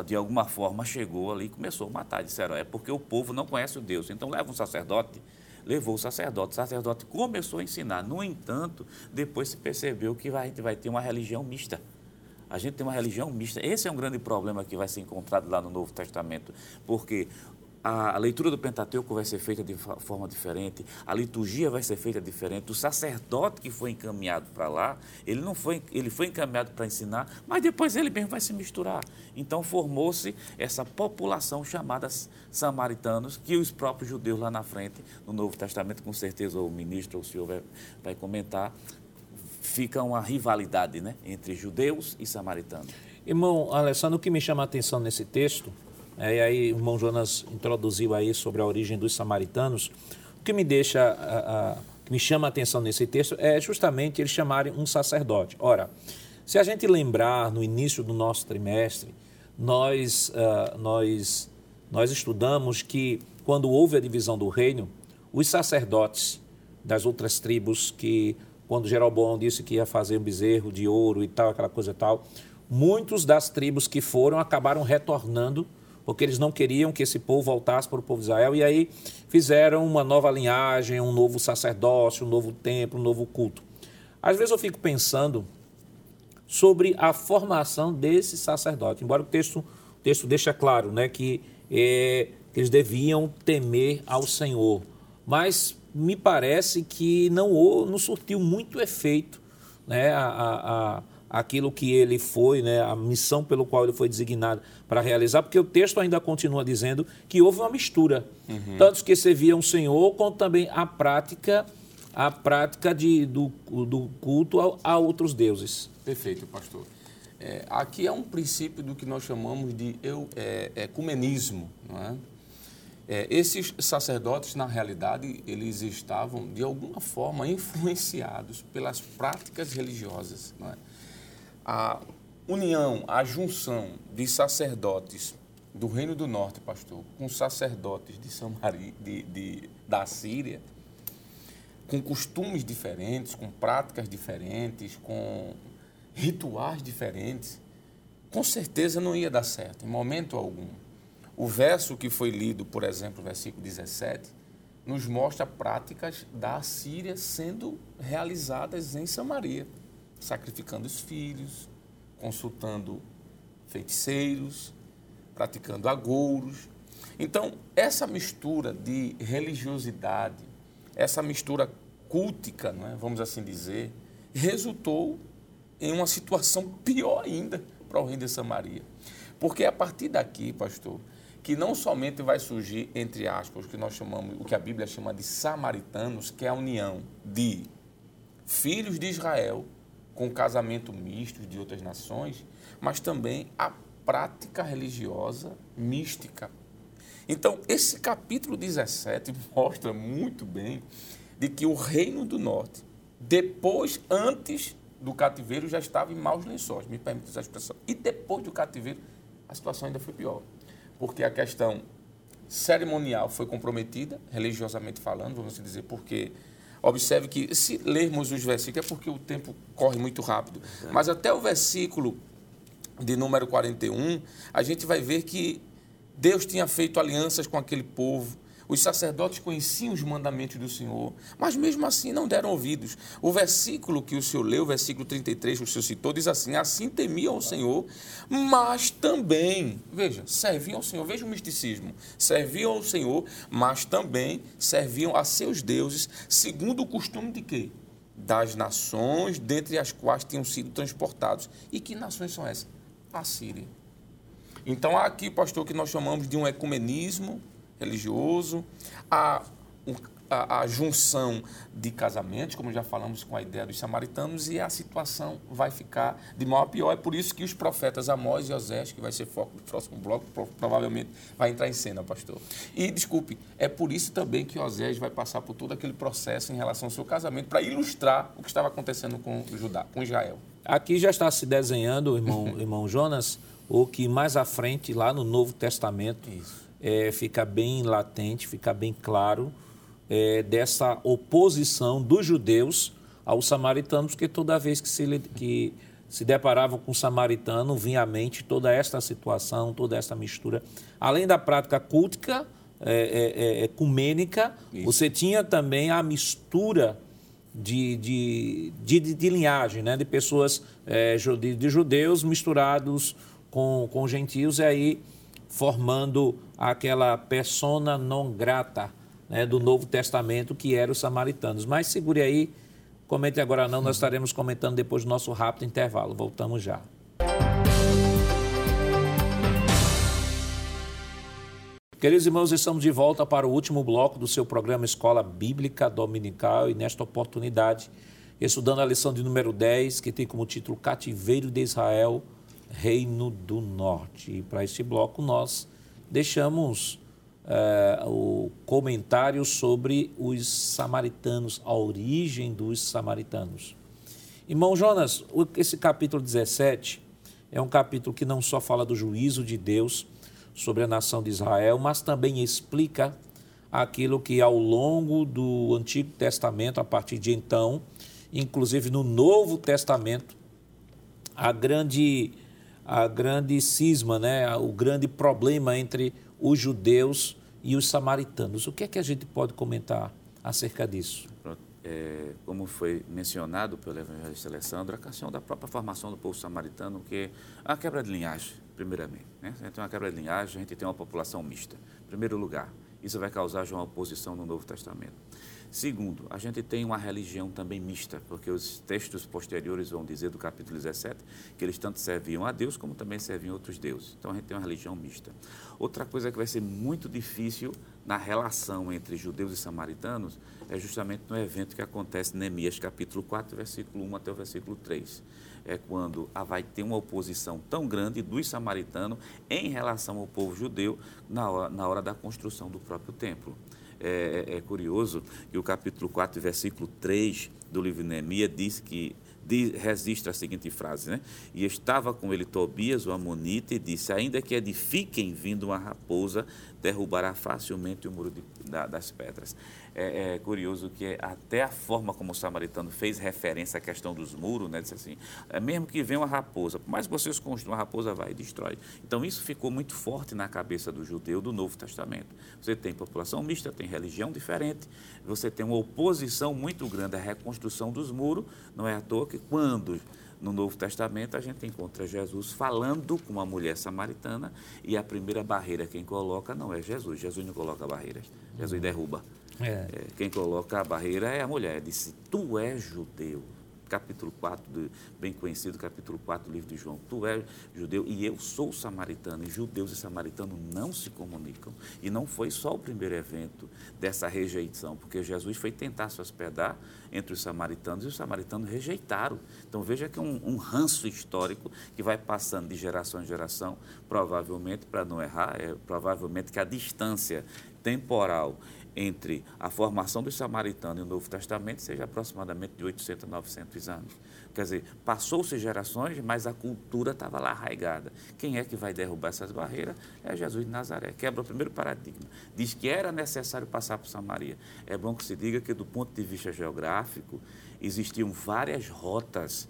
de alguma forma chegou ali e começou a matar, disseram, é porque o povo não conhece o Deus, então leva um sacerdote levou o sacerdote. O sacerdote começou a ensinar. No entanto, depois se percebeu que a gente vai ter uma religião mista. A gente tem uma religião mista. Esse é um grande problema que vai ser encontrado lá no Novo Testamento, porque a leitura do Pentateuco vai ser feita de forma diferente, a liturgia vai ser feita diferente. O sacerdote que foi encaminhado para lá, ele não foi, ele foi encaminhado para ensinar, mas depois ele mesmo vai se misturar. Então formou-se essa população chamada samaritanos, que os próprios judeus lá na frente, no Novo Testamento, com certeza o ministro ou o senhor vai, vai comentar, fica uma rivalidade né, entre judeus e samaritanos. Irmão Alessandro, o que me chama a atenção nesse texto é, e aí o irmão Jonas introduziu aí sobre a origem dos samaritanos. O que me deixa, a, a, que me chama a atenção nesse texto é justamente eles chamarem um sacerdote. Ora, se a gente lembrar no início do nosso trimestre, nós, uh, nós, nós estudamos que quando houve a divisão do reino, os sacerdotes das outras tribos que quando Jeroboão disse que ia fazer um bezerro de ouro e tal, aquela coisa e tal, muitos das tribos que foram acabaram retornando porque eles não queriam que esse povo voltasse para o povo de Israel, e aí fizeram uma nova linhagem, um novo sacerdócio, um novo templo, um novo culto. Às vezes eu fico pensando sobre a formação desse sacerdote, embora o texto, o texto deixe claro né, que, é, que eles deviam temer ao Senhor, mas me parece que não, não surtiu muito efeito né, a, a, a aquilo que ele foi, né, a missão pelo qual ele foi designado para realizar, porque o texto ainda continua dizendo que houve uma mistura, uhum. tanto que servia um Senhor, quanto também a prática a prática de, do, do culto a, a, outros deuses. Perfeito, pastor. É, aqui é um princípio do que nós chamamos de eu, é, ecumenismo, não é? É, esses sacerdotes, na realidade, eles estavam, de alguma forma, influenciados pelas práticas religiosas. Não é? A união, a junção de sacerdotes do Reino do Norte, pastor, com sacerdotes de, Samaria, de, de, da Síria, com costumes diferentes, com práticas diferentes, com rituais diferentes, com certeza não ia dar certo, em momento algum. O verso que foi lido, por exemplo, versículo 17, nos mostra práticas da Síria sendo realizadas em Samaria sacrificando os filhos, consultando feiticeiros, praticando agouros. Então, essa mistura de religiosidade, essa mistura cultica, é? vamos assim dizer, resultou em uma situação pior ainda para o rei de Samaria. Porque é a partir daqui, pastor, que não somente vai surgir, entre aspas, o que nós chamamos, o que a Bíblia chama de samaritanos, que é a união de filhos de Israel com casamento misto de outras nações, mas também a prática religiosa mística. Então, esse capítulo 17 mostra muito bem de que o reino do norte, depois, antes do cativeiro, já estava em maus lençóis, me permite essa expressão. E depois do cativeiro, a situação ainda foi pior. Porque a questão cerimonial foi comprometida, religiosamente falando, vamos assim dizer, porque Observe que, se lermos os versículos, é porque o tempo corre muito rápido, é. mas até o versículo de número 41, a gente vai ver que Deus tinha feito alianças com aquele povo, Os sacerdotes conheciam os mandamentos do Senhor, mas mesmo assim não deram ouvidos. O versículo que o senhor leu, o versículo 33 que o senhor citou, diz assim: Assim temiam o Senhor, mas também, veja, serviam ao Senhor. Veja o misticismo. Serviam ao Senhor, mas também serviam a seus deuses, segundo o costume de quê? Das nações dentre as quais tinham sido transportados. E que nações são essas? A Síria. Então, há aqui, pastor, que nós chamamos de um ecumenismo religioso, a, a, a, junção de casamentos, como já falamos com a ideia dos samaritanos, e a situação vai ficar de mal a pior. É por isso que os profetas Amós e Osés, que vai ser foco do próximo bloco, provavelmente vai entrar em cena, pastor. E, desculpe, é por isso também que Osés vai passar por todo aquele processo em relação ao seu casamento, para ilustrar o que estava acontecendo com Judá, com Israel. Aqui já está se desenhando, irmão, irmão Jonas, o que mais à frente, lá no Novo Testamento, é, fica bem latente, fica bem claro é, dessa oposição dos judeus aos samaritanos, porque toda vez que se, que se deparavam com o samaritano, vinha à mente toda esta situação, toda esta mistura. Além da prática cultica, é, é, é ecumênica, Isso. você tinha também a mistura de, de, de, de linhagem, né? de pessoas, é, de, de judeus misturados com, com gentios, e aí formando aquela persona non grata né, do Novo Testamento, que eram os samaritanos. Mas segure aí, comente agora não, nós estaremos comentando depois do nosso rápido intervalo. Voltamos já. Queridos irmãos, estamos de volta para o último bloco do seu programa Escola Bíblica Dominical e nesta oportunidade, estudando a lição de número 10, que tem como título Cativeiro de Israel, Reino do Norte. E para este bloco nós deixamos uh, o comentário sobre os samaritanos, a origem dos samaritanos. Irmão Jonas, esse capítulo 17 é um capítulo que não só fala do juízo de Deus sobre a nação de Israel, mas também explica aquilo que ao longo do Antigo Testamento, a partir de então, inclusive no Novo Testamento, a grande a grande cisma, né, o grande problema entre os judeus e os samaritanos. O que é que a gente pode comentar acerca disso? É, como foi mencionado pelo evangelista Alessandro, a questão da própria formação do povo samaritano, que é a quebra de linhagem, primeiramente. Né? A gente tem uma quebra de linhagem, a gente tem uma população mista. Em primeiro lugar, isso vai causar já uma oposição no Novo Testamento. Segundo, a gente tem uma religião também mista, porque os textos posteriores vão dizer do capítulo 17 que eles tanto serviam a Deus como também serviam outros deuses. Então a gente tem uma religião mista. Outra coisa que vai ser muito difícil na relação entre judeus e samaritanos é justamente no evento que acontece em Neemias capítulo 4, versículo 1 até o versículo 3. É quando vai ter uma oposição tão grande dos samaritanos em relação ao povo judeu na hora, na hora da construção do próprio templo. É, é, é, curioso que o capítulo 4, versículo 3 do livro de Neemias diz que diz, registra a seguinte frase, né? E estava com ele Tobias, o Amonita, e disse: Ainda que edifiquem vindo uma raposa, derrubará facilmente o muro de, da, das pedras é, é, curioso que até a forma como o samaritano fez referência à questão dos muros, né, disse assim, é, mesmo que venha uma raposa, por mais que vocês construam, a raposa vai e destrói. Então isso ficou muito forte na cabeça do judeu do Novo Testamento. Você tem população mista, tem religião diferente, você tem uma oposição muito grande à reconstrução dos muros, não é à toa que quando no Novo Testamento a gente encontra Jesus falando com uma mulher samaritana e a primeira barreira quem coloca não é Jesus. Jesus não coloca barreiras, Jesus derruba. É. É, quem coloca a barreira é a mulher. Disse: Tu és judeu. Capítulo 4, do, bem conhecido, capítulo 4 do livro de João. Tu és judeu e eu sou samaritano. E judeus e samaritanos não se comunicam. E não foi só o primeiro evento dessa rejeição, porque Jesus foi tentar se hospedar entre os samaritanos e os samaritanos rejeitaram. Então veja que é um, um ranço histórico que vai passando de geração em geração, provavelmente, para não errar, é provavelmente que a distância temporal entre a formação dos samaritanos e o Novo Testamento seja aproximadamente de 800 a 900 anos. Quer dizer, passou-se gerações, mas a cultura estava lá arraigada. Quem é que vai derrubar essas barreiras? É Jesus de Nazaré. Quebra o primeiro paradigma. Diz que era necessário passar por Samaria. É bom que se diga que, do ponto de vista geográfico, existiam várias rotas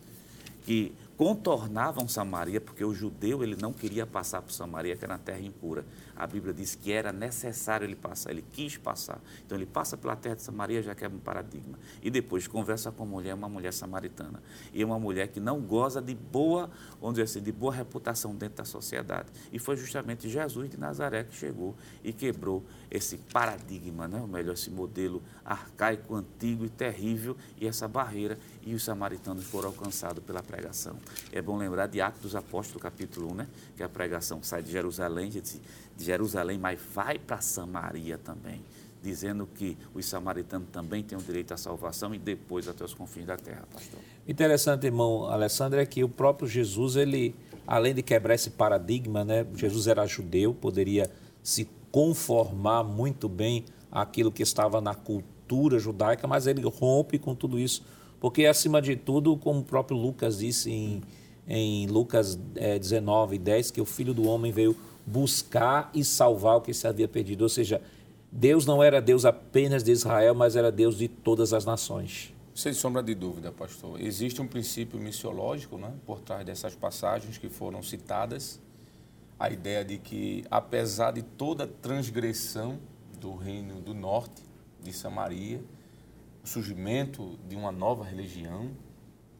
que contornavam Samaria, porque o judeu ele não queria passar por Samaria, que era uma terra impura. A Bíblia diz que era necessário ele passar, ele quis passar. Então ele passa pela terra de Samaria, já quebra um paradigma. E depois conversa com a mulher, uma mulher samaritana. E uma mulher que não goza de boa, vamos dizer assim, de boa reputação dentro da sociedade. E foi justamente Jesus de Nazaré que chegou e quebrou esse paradigma, né? ou melhor, esse modelo arcaico, antigo e terrível, e essa barreira, e os samaritanos foram alcançados pela pregação. É bom lembrar de Atos dos Apóstolos, capítulo 1, né? que a pregação sai de Jerusalém, de Jerusalém, mas vai para Samaria também, dizendo que os samaritanos também têm o direito à salvação e depois até os confins da terra, pastor. Interessante, irmão Alessandro, é que o próprio Jesus, ele, além de quebrar esse paradigma, né? Jesus era judeu, poderia se conformar muito bem àquilo que estava na cultura judaica, mas ele rompe com tudo isso porque, acima de tudo, como o próprio Lucas disse em, em Lucas é, 19, 10, que o Filho do Homem veio buscar e salvar o que se havia perdido. Ou seja, Deus não era Deus apenas de Israel, mas era Deus de todas as nações. Sem sombra de dúvida, pastor. Existe um princípio missiológico né, por trás dessas passagens que foram citadas. A ideia de que, apesar de toda transgressão do reino do norte, de Samaria, o surgimento de uma nova religião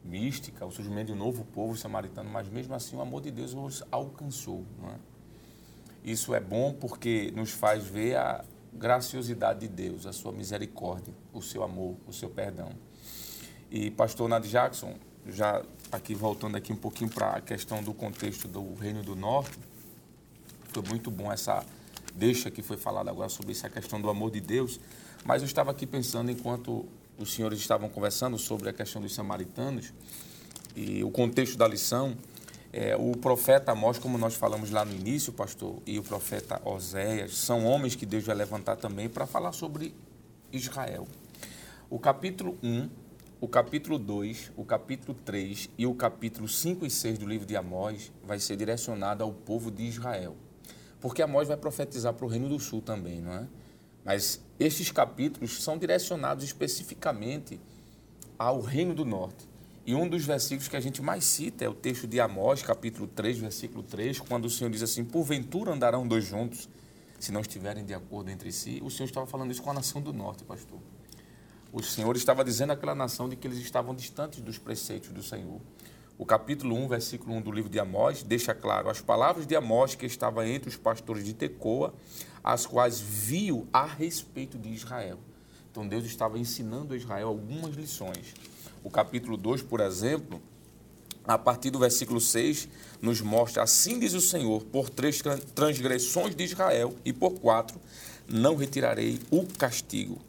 mística, o surgimento de um novo povo samaritano, mas mesmo assim o amor de Deus os alcançou. É? Isso é bom porque nos faz ver a graciosidade de Deus, a sua misericórdia, o seu amor, o seu perdão. E pastor Nad Jackson, já aqui voltando aqui um pouquinho para a questão do contexto do Reino do Norte, foi muito bom essa deixa que foi falada agora sobre essa questão do amor de Deus, mas eu estava aqui pensando enquanto os senhores estavam conversando sobre a questão dos samaritanos e o contexto da lição, é, o profeta Amós, como nós falamos lá no início, pastor, e o profeta Oséias, são homens que Deus vai levantar também para falar sobre Israel. O capítulo 1, o capítulo 2, o capítulo 3 e o capítulo 5 e 6 do livro de Amós vai ser direcionado ao povo de Israel. Porque Amós vai profetizar para o Reino do Sul também, não é? Mas estes capítulos são direcionados especificamente ao Reino do Norte. E um dos versículos que a gente mais cita é o texto de Amós, capítulo 3, versículo 3, quando o Senhor diz assim: Porventura andarão dois juntos, se não estiverem de acordo entre si. O Senhor estava falando isso com a nação do norte, pastor. O Senhor estava dizendo àquela nação de que eles estavam distantes dos preceitos do Senhor. O capítulo 1, versículo 1 do livro de Amós deixa claro as palavras de Amós que estava entre os pastores de Tecoa, as quais viu a respeito de Israel. Então Deus estava ensinando a Israel algumas lições. O capítulo 2, por exemplo, a partir do versículo 6, nos mostra: Assim diz o Senhor, por três transgressões de Israel e por quatro, não retirarei o castigo,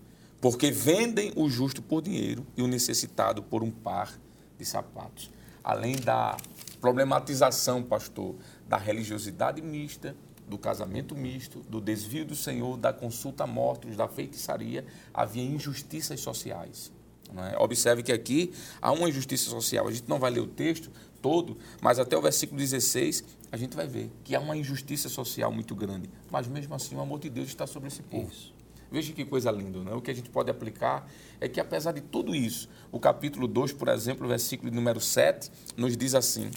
porque vendem o justo por dinheiro e o necessitado por um par de sapatos além da problematização, pastor, da religiosidade mista, do casamento misto, do desvio do Senhor, da consulta a mortos, da feitiçaria, havia injustiças sociais. É? Observe que aqui há uma injustiça social. A gente não vai ler o texto todo, mas até o versículo 16 a gente vai ver que há uma injustiça social muito grande. Mas mesmo assim o amor de Deus está sobre esse povo. Isso. Veja que coisa linda, né? O que a gente pode aplicar é que, apesar de tudo isso, o capítulo 2, por exemplo, o versículo número 7, nos diz assim: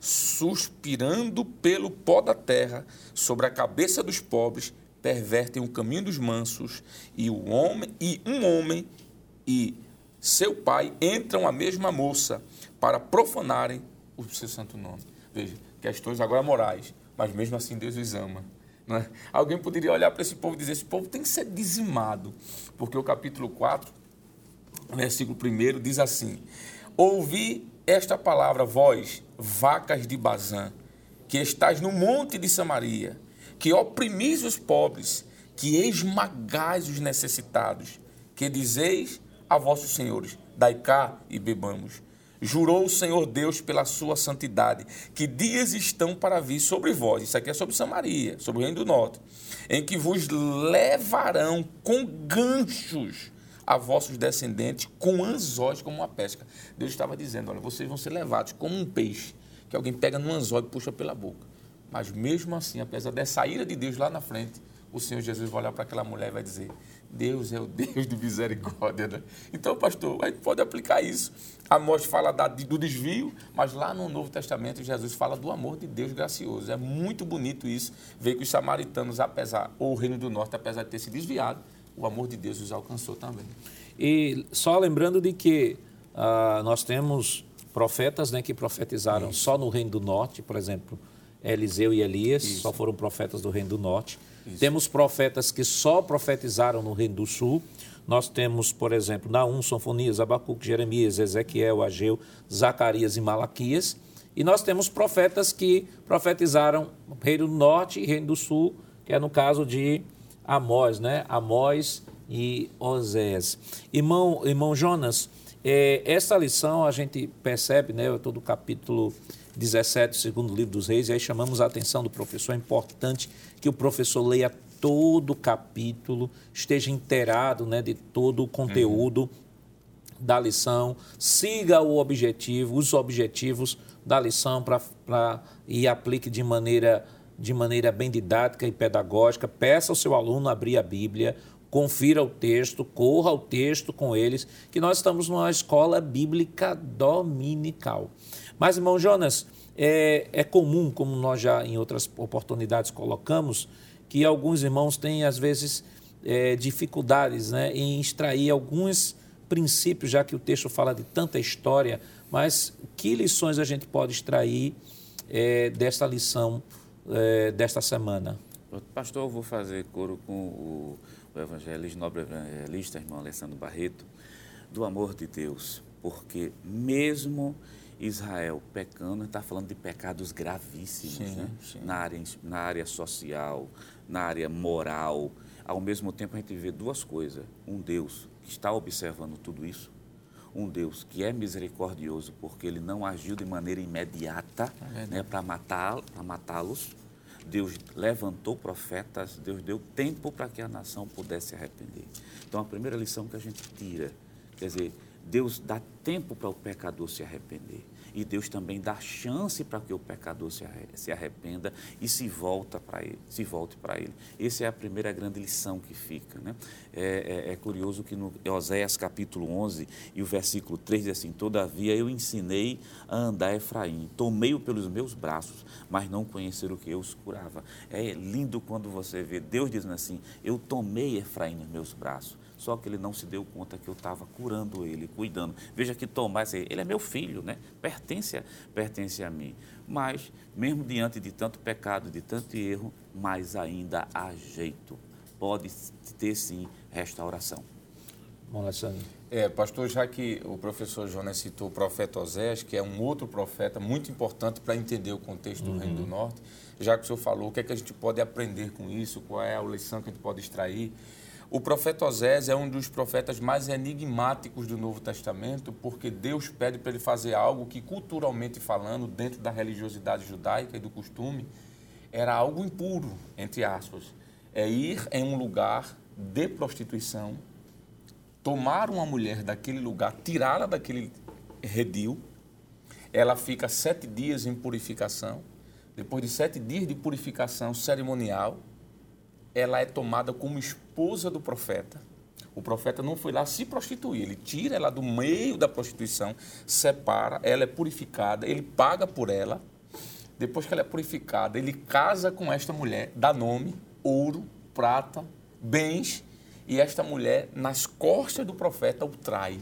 Suspirando pelo pó da terra, sobre a cabeça dos pobres, pervertem o caminho dos mansos, e o homem e um homem e seu pai entram a mesma moça para profanarem o seu santo nome. Veja, questões agora morais, mas mesmo assim Deus os ama. Né? Alguém poderia olhar para esse povo e dizer: esse povo tem que ser dizimado, porque o capítulo 4, versículo 1 diz assim: Ouvi esta palavra, vós, vacas de Bazã, que estáis no monte de Samaria, que oprimis os pobres, que esmagais os necessitados, que dizeis a vossos senhores: dai cá e bebamos. Jurou o Senhor Deus pela sua santidade, que dias estão para vir sobre vós. Isso aqui é sobre Samaria, sobre o Reino do Norte, em que vos levarão com ganchos a vossos descendentes, com anzóis como uma pesca. Deus estava dizendo: olha, vocês vão ser levados como um peixe que alguém pega no anzol e puxa pela boca. Mas mesmo assim, apesar dessa ira de Deus lá na frente, o Senhor Jesus vai olhar para aquela mulher e vai dizer: Deus é o Deus de misericórdia. Né? Então, pastor, a gente pode aplicar isso. Amós fala da, do desvio, mas lá no Novo Testamento Jesus fala do amor de Deus gracioso. É muito bonito isso, ver que os samaritanos, apesar, ou o Reino do Norte, apesar de ter se desviado, o amor de Deus os alcançou também. E só lembrando de que uh, nós temos profetas né, que profetizaram isso. só no Reino do Norte, por exemplo, Eliseu e Elias, isso. só foram profetas do Reino do Norte. Isso. Temos profetas que só profetizaram no Reino do Sul. Nós temos, por exemplo, Naum, Sonfonias, Abacuque, Jeremias, Ezequiel, Ageu, Zacarias e Malaquias. E nós temos profetas que profetizaram Reino do Norte e Reino do Sul, que é no caso de Amós, né? Amós e Osés. Irmão, irmão Jonas, é, essa lição a gente percebe, né? Todo capítulo 17, segundo livro dos reis, e aí chamamos a atenção do professor. É importante que o professor leia todo o capítulo, esteja inteirado né, de todo o conteúdo uhum. da lição, siga o objetivo, os objetivos da lição para e aplique de maneira, de maneira bem didática e pedagógica. Peça ao seu aluno abrir a Bíblia, confira o texto, corra o texto com eles, que nós estamos numa escola bíblica dominical. Mas, irmão Jonas, é, é comum, como nós já em outras oportunidades colocamos, que alguns irmãos têm, às vezes, é, dificuldades né, em extrair alguns princípios, já que o texto fala de tanta história, mas que lições a gente pode extrair é, desta lição é, desta semana? Pastor, eu vou fazer coro com o, o evangelista, nobre evangelista, irmão Alessandro Barreto, do amor de Deus, porque mesmo Israel pecando, está falando de pecados gravíssimos sim, né? sim. Na, área, na área social, na área moral. Ao mesmo tempo, a gente vê duas coisas: um Deus que está observando tudo isso, um Deus que é misericordioso porque ele não agiu de maneira imediata é né, para matá-los. Matá Deus levantou profetas, Deus deu tempo para que a nação pudesse se arrepender. Então, a primeira lição que a gente tira, quer dizer, Deus dá tempo para o pecador se arrepender e Deus também dá chance para que o pecador se arrependa e se volta para ele, se volte para ele. Essa é a primeira grande lição que fica. Né? É, é, é, curioso que no Oséias capítulo 11 e o versículo 3 diz assim, Todavia eu ensinei a andar Efraim, tomei-o pelos meus braços, mas não conhecer o que eu os curava. É lindo quando você vê Deus dizendo assim, eu tomei Efraim nos meus braços só que ele não se deu conta que eu estava curando ele, cuidando. Veja que Tomás, ele é meu filho, né? pertence, a, pertence a mim. Mas, mesmo diante de tanto pecado, de tanto erro, mais ainda há jeito. Pode ter sim restauração. Bom, Alexandre. É, pastor, já que o professor Jonas citou o profeta Osés, que é um outro profeta muito importante para entender o contexto uhum. do Reino do Norte, já que o senhor falou, o que é que a gente pode aprender com isso, qual é a lição que a gente pode extrair? O profeta Osés é um dos profetas mais enigmáticos do Novo Testamento, porque Deus pede para ele fazer algo que, culturalmente falando, dentro da religiosidade judaica e do costume, era algo impuro, entre aspas. É ir em um lugar de prostituição, tomar uma mulher daquele lugar, tirá-la daquele redil, ela fica sete dias em purificação. Depois de sete dias de purificação cerimonial, ela é tomada como esposa do profeta. O profeta não foi lá se prostituir, ele tira ela do meio da prostituição, separa, ela é purificada, ele paga por ela. Depois que ela é purificada, ele casa com esta mulher, dá nome, ouro, prata, bens, e esta mulher, nas costas do profeta, o trai,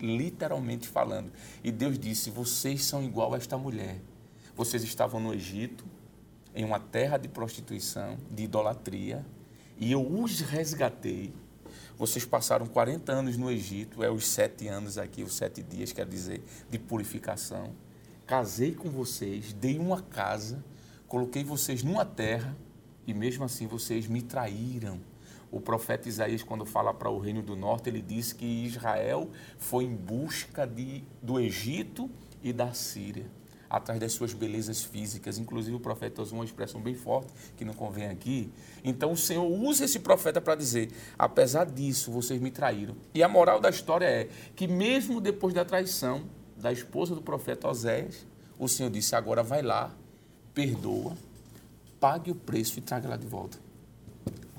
literalmente falando. E Deus disse: Vocês são igual a esta mulher. Vocês estavam no Egito, em uma terra de prostituição, de idolatria, e eu os resgatei. Vocês passaram 40 anos no Egito, é os sete anos aqui, os sete dias, quer dizer, de purificação. Casei com vocês, dei uma casa, coloquei vocês numa terra e mesmo assim vocês me traíram. O profeta Isaías, quando fala para o reino do norte, ele diz que Israel foi em busca de, do Egito e da Síria atrás das suas belezas físicas. Inclusive, o profeta usa uma expressão bem forte que não convém aqui. Então, o Senhor usa esse profeta para dizer: apesar disso, vocês me traíram. E a moral da história é que, mesmo depois da traição da esposa do profeta Oséias, o Senhor disse: agora vai lá, perdoa, pague o preço e traga ela de volta.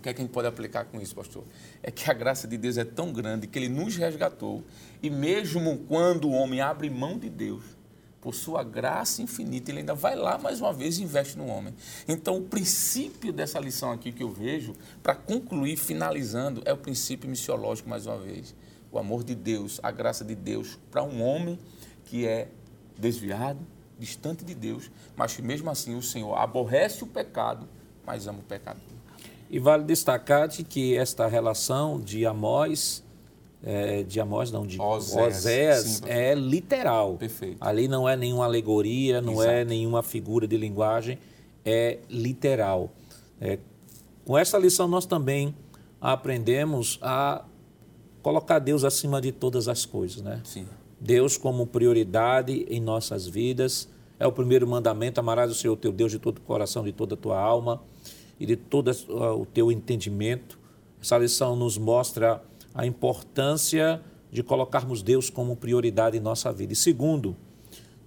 que é que a gente pode aplicar com isso, pastor? É que a graça de Deus é tão grande que ele nos resgatou e mesmo quando o homem abre mão de Deus, por sua graça infinita, ele ainda vai lá mais uma vez e investe no homem. Então, o princípio dessa lição aqui que eu vejo, para concluir, finalizando, é o princípio missiológico mais uma vez. O amor de Deus, a graça de Deus para um homem que é desviado, distante de Deus, mas que mesmo assim o Senhor aborrece o pecado, mas ama o pecado. E vale destacar de que esta relação de Amós é, de Amós, não, de Oséias é literal. Perfeito. Ali não é nenhuma alegoria, não é Exato. é nenhuma figura de linguagem, é literal. É, com essa lição nós também aprendemos a colocar Deus acima de todas as coisas, né? Sim. Deus como prioridade em nossas vidas. É o primeiro mandamento, amarás o Senhor teu Deus de todo o coração, de toda a tua alma e de todo o teu entendimento. Essa lição nos mostra a importância de colocarmos Deus como prioridade em nossa vida. E segundo,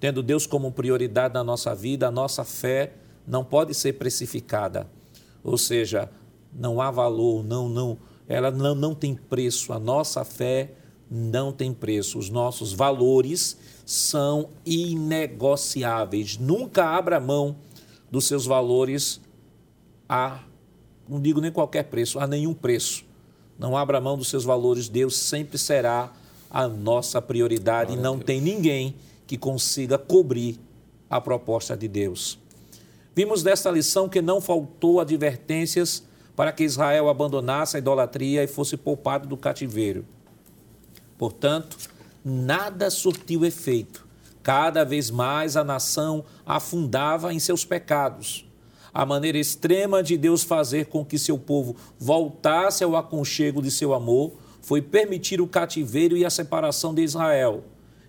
tendo Deus como prioridade na nossa vida, a nossa fé não pode ser precificada. Ou seja, não há valor, não, não, ela não, não tem preço. A nossa fé não tem preço. Os nossos valores são inegociáveis. Nunca abra mão dos seus valores a, não digo nem qualquer preço, a nenhum preço. Não abra mão dos seus valores, Deus sempre será a nossa prioridade Glória e não tem ninguém que consiga cobrir a proposta de Deus. Vimos nesta lição que não faltou advertências para que Israel abandonasse a idolatria e fosse poupado do cativeiro. Portanto, nada surtiu efeito. Cada vez mais a nação afundava em seus pecados a maneira extrema de Deus fazer com que seu povo voltasse ao aconchego de seu amor foi permitir o cativeiro e a separação de Israel.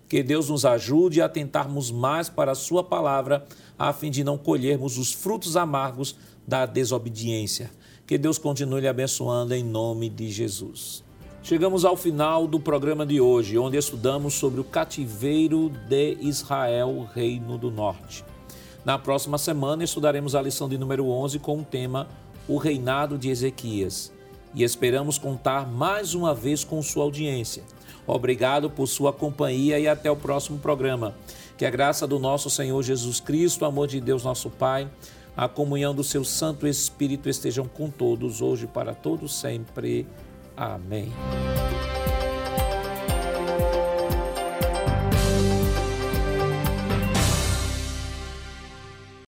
Que Deus nos ajude a atentarmos mais para a Sua palavra, a fim de não colhermos os frutos amargos da desobediência. Que Deus continue lhe abençoando em nome de Jesus. Chegamos ao final do programa de hoje, onde estudamos sobre o cativeiro de Israel, Reino do Norte. Na próxima semana estudaremos a lição de número 11 com o tema O Reinado de Ezequias. E esperamos contar mais uma vez com sua audiência. Obrigado por sua companhia e até o próximo programa. Que a graça do nosso Senhor Jesus Cristo, o amor de Deus nosso Pai, a comunhão do seu Santo Espírito estejam com todos, hoje para todos sempre. Amém.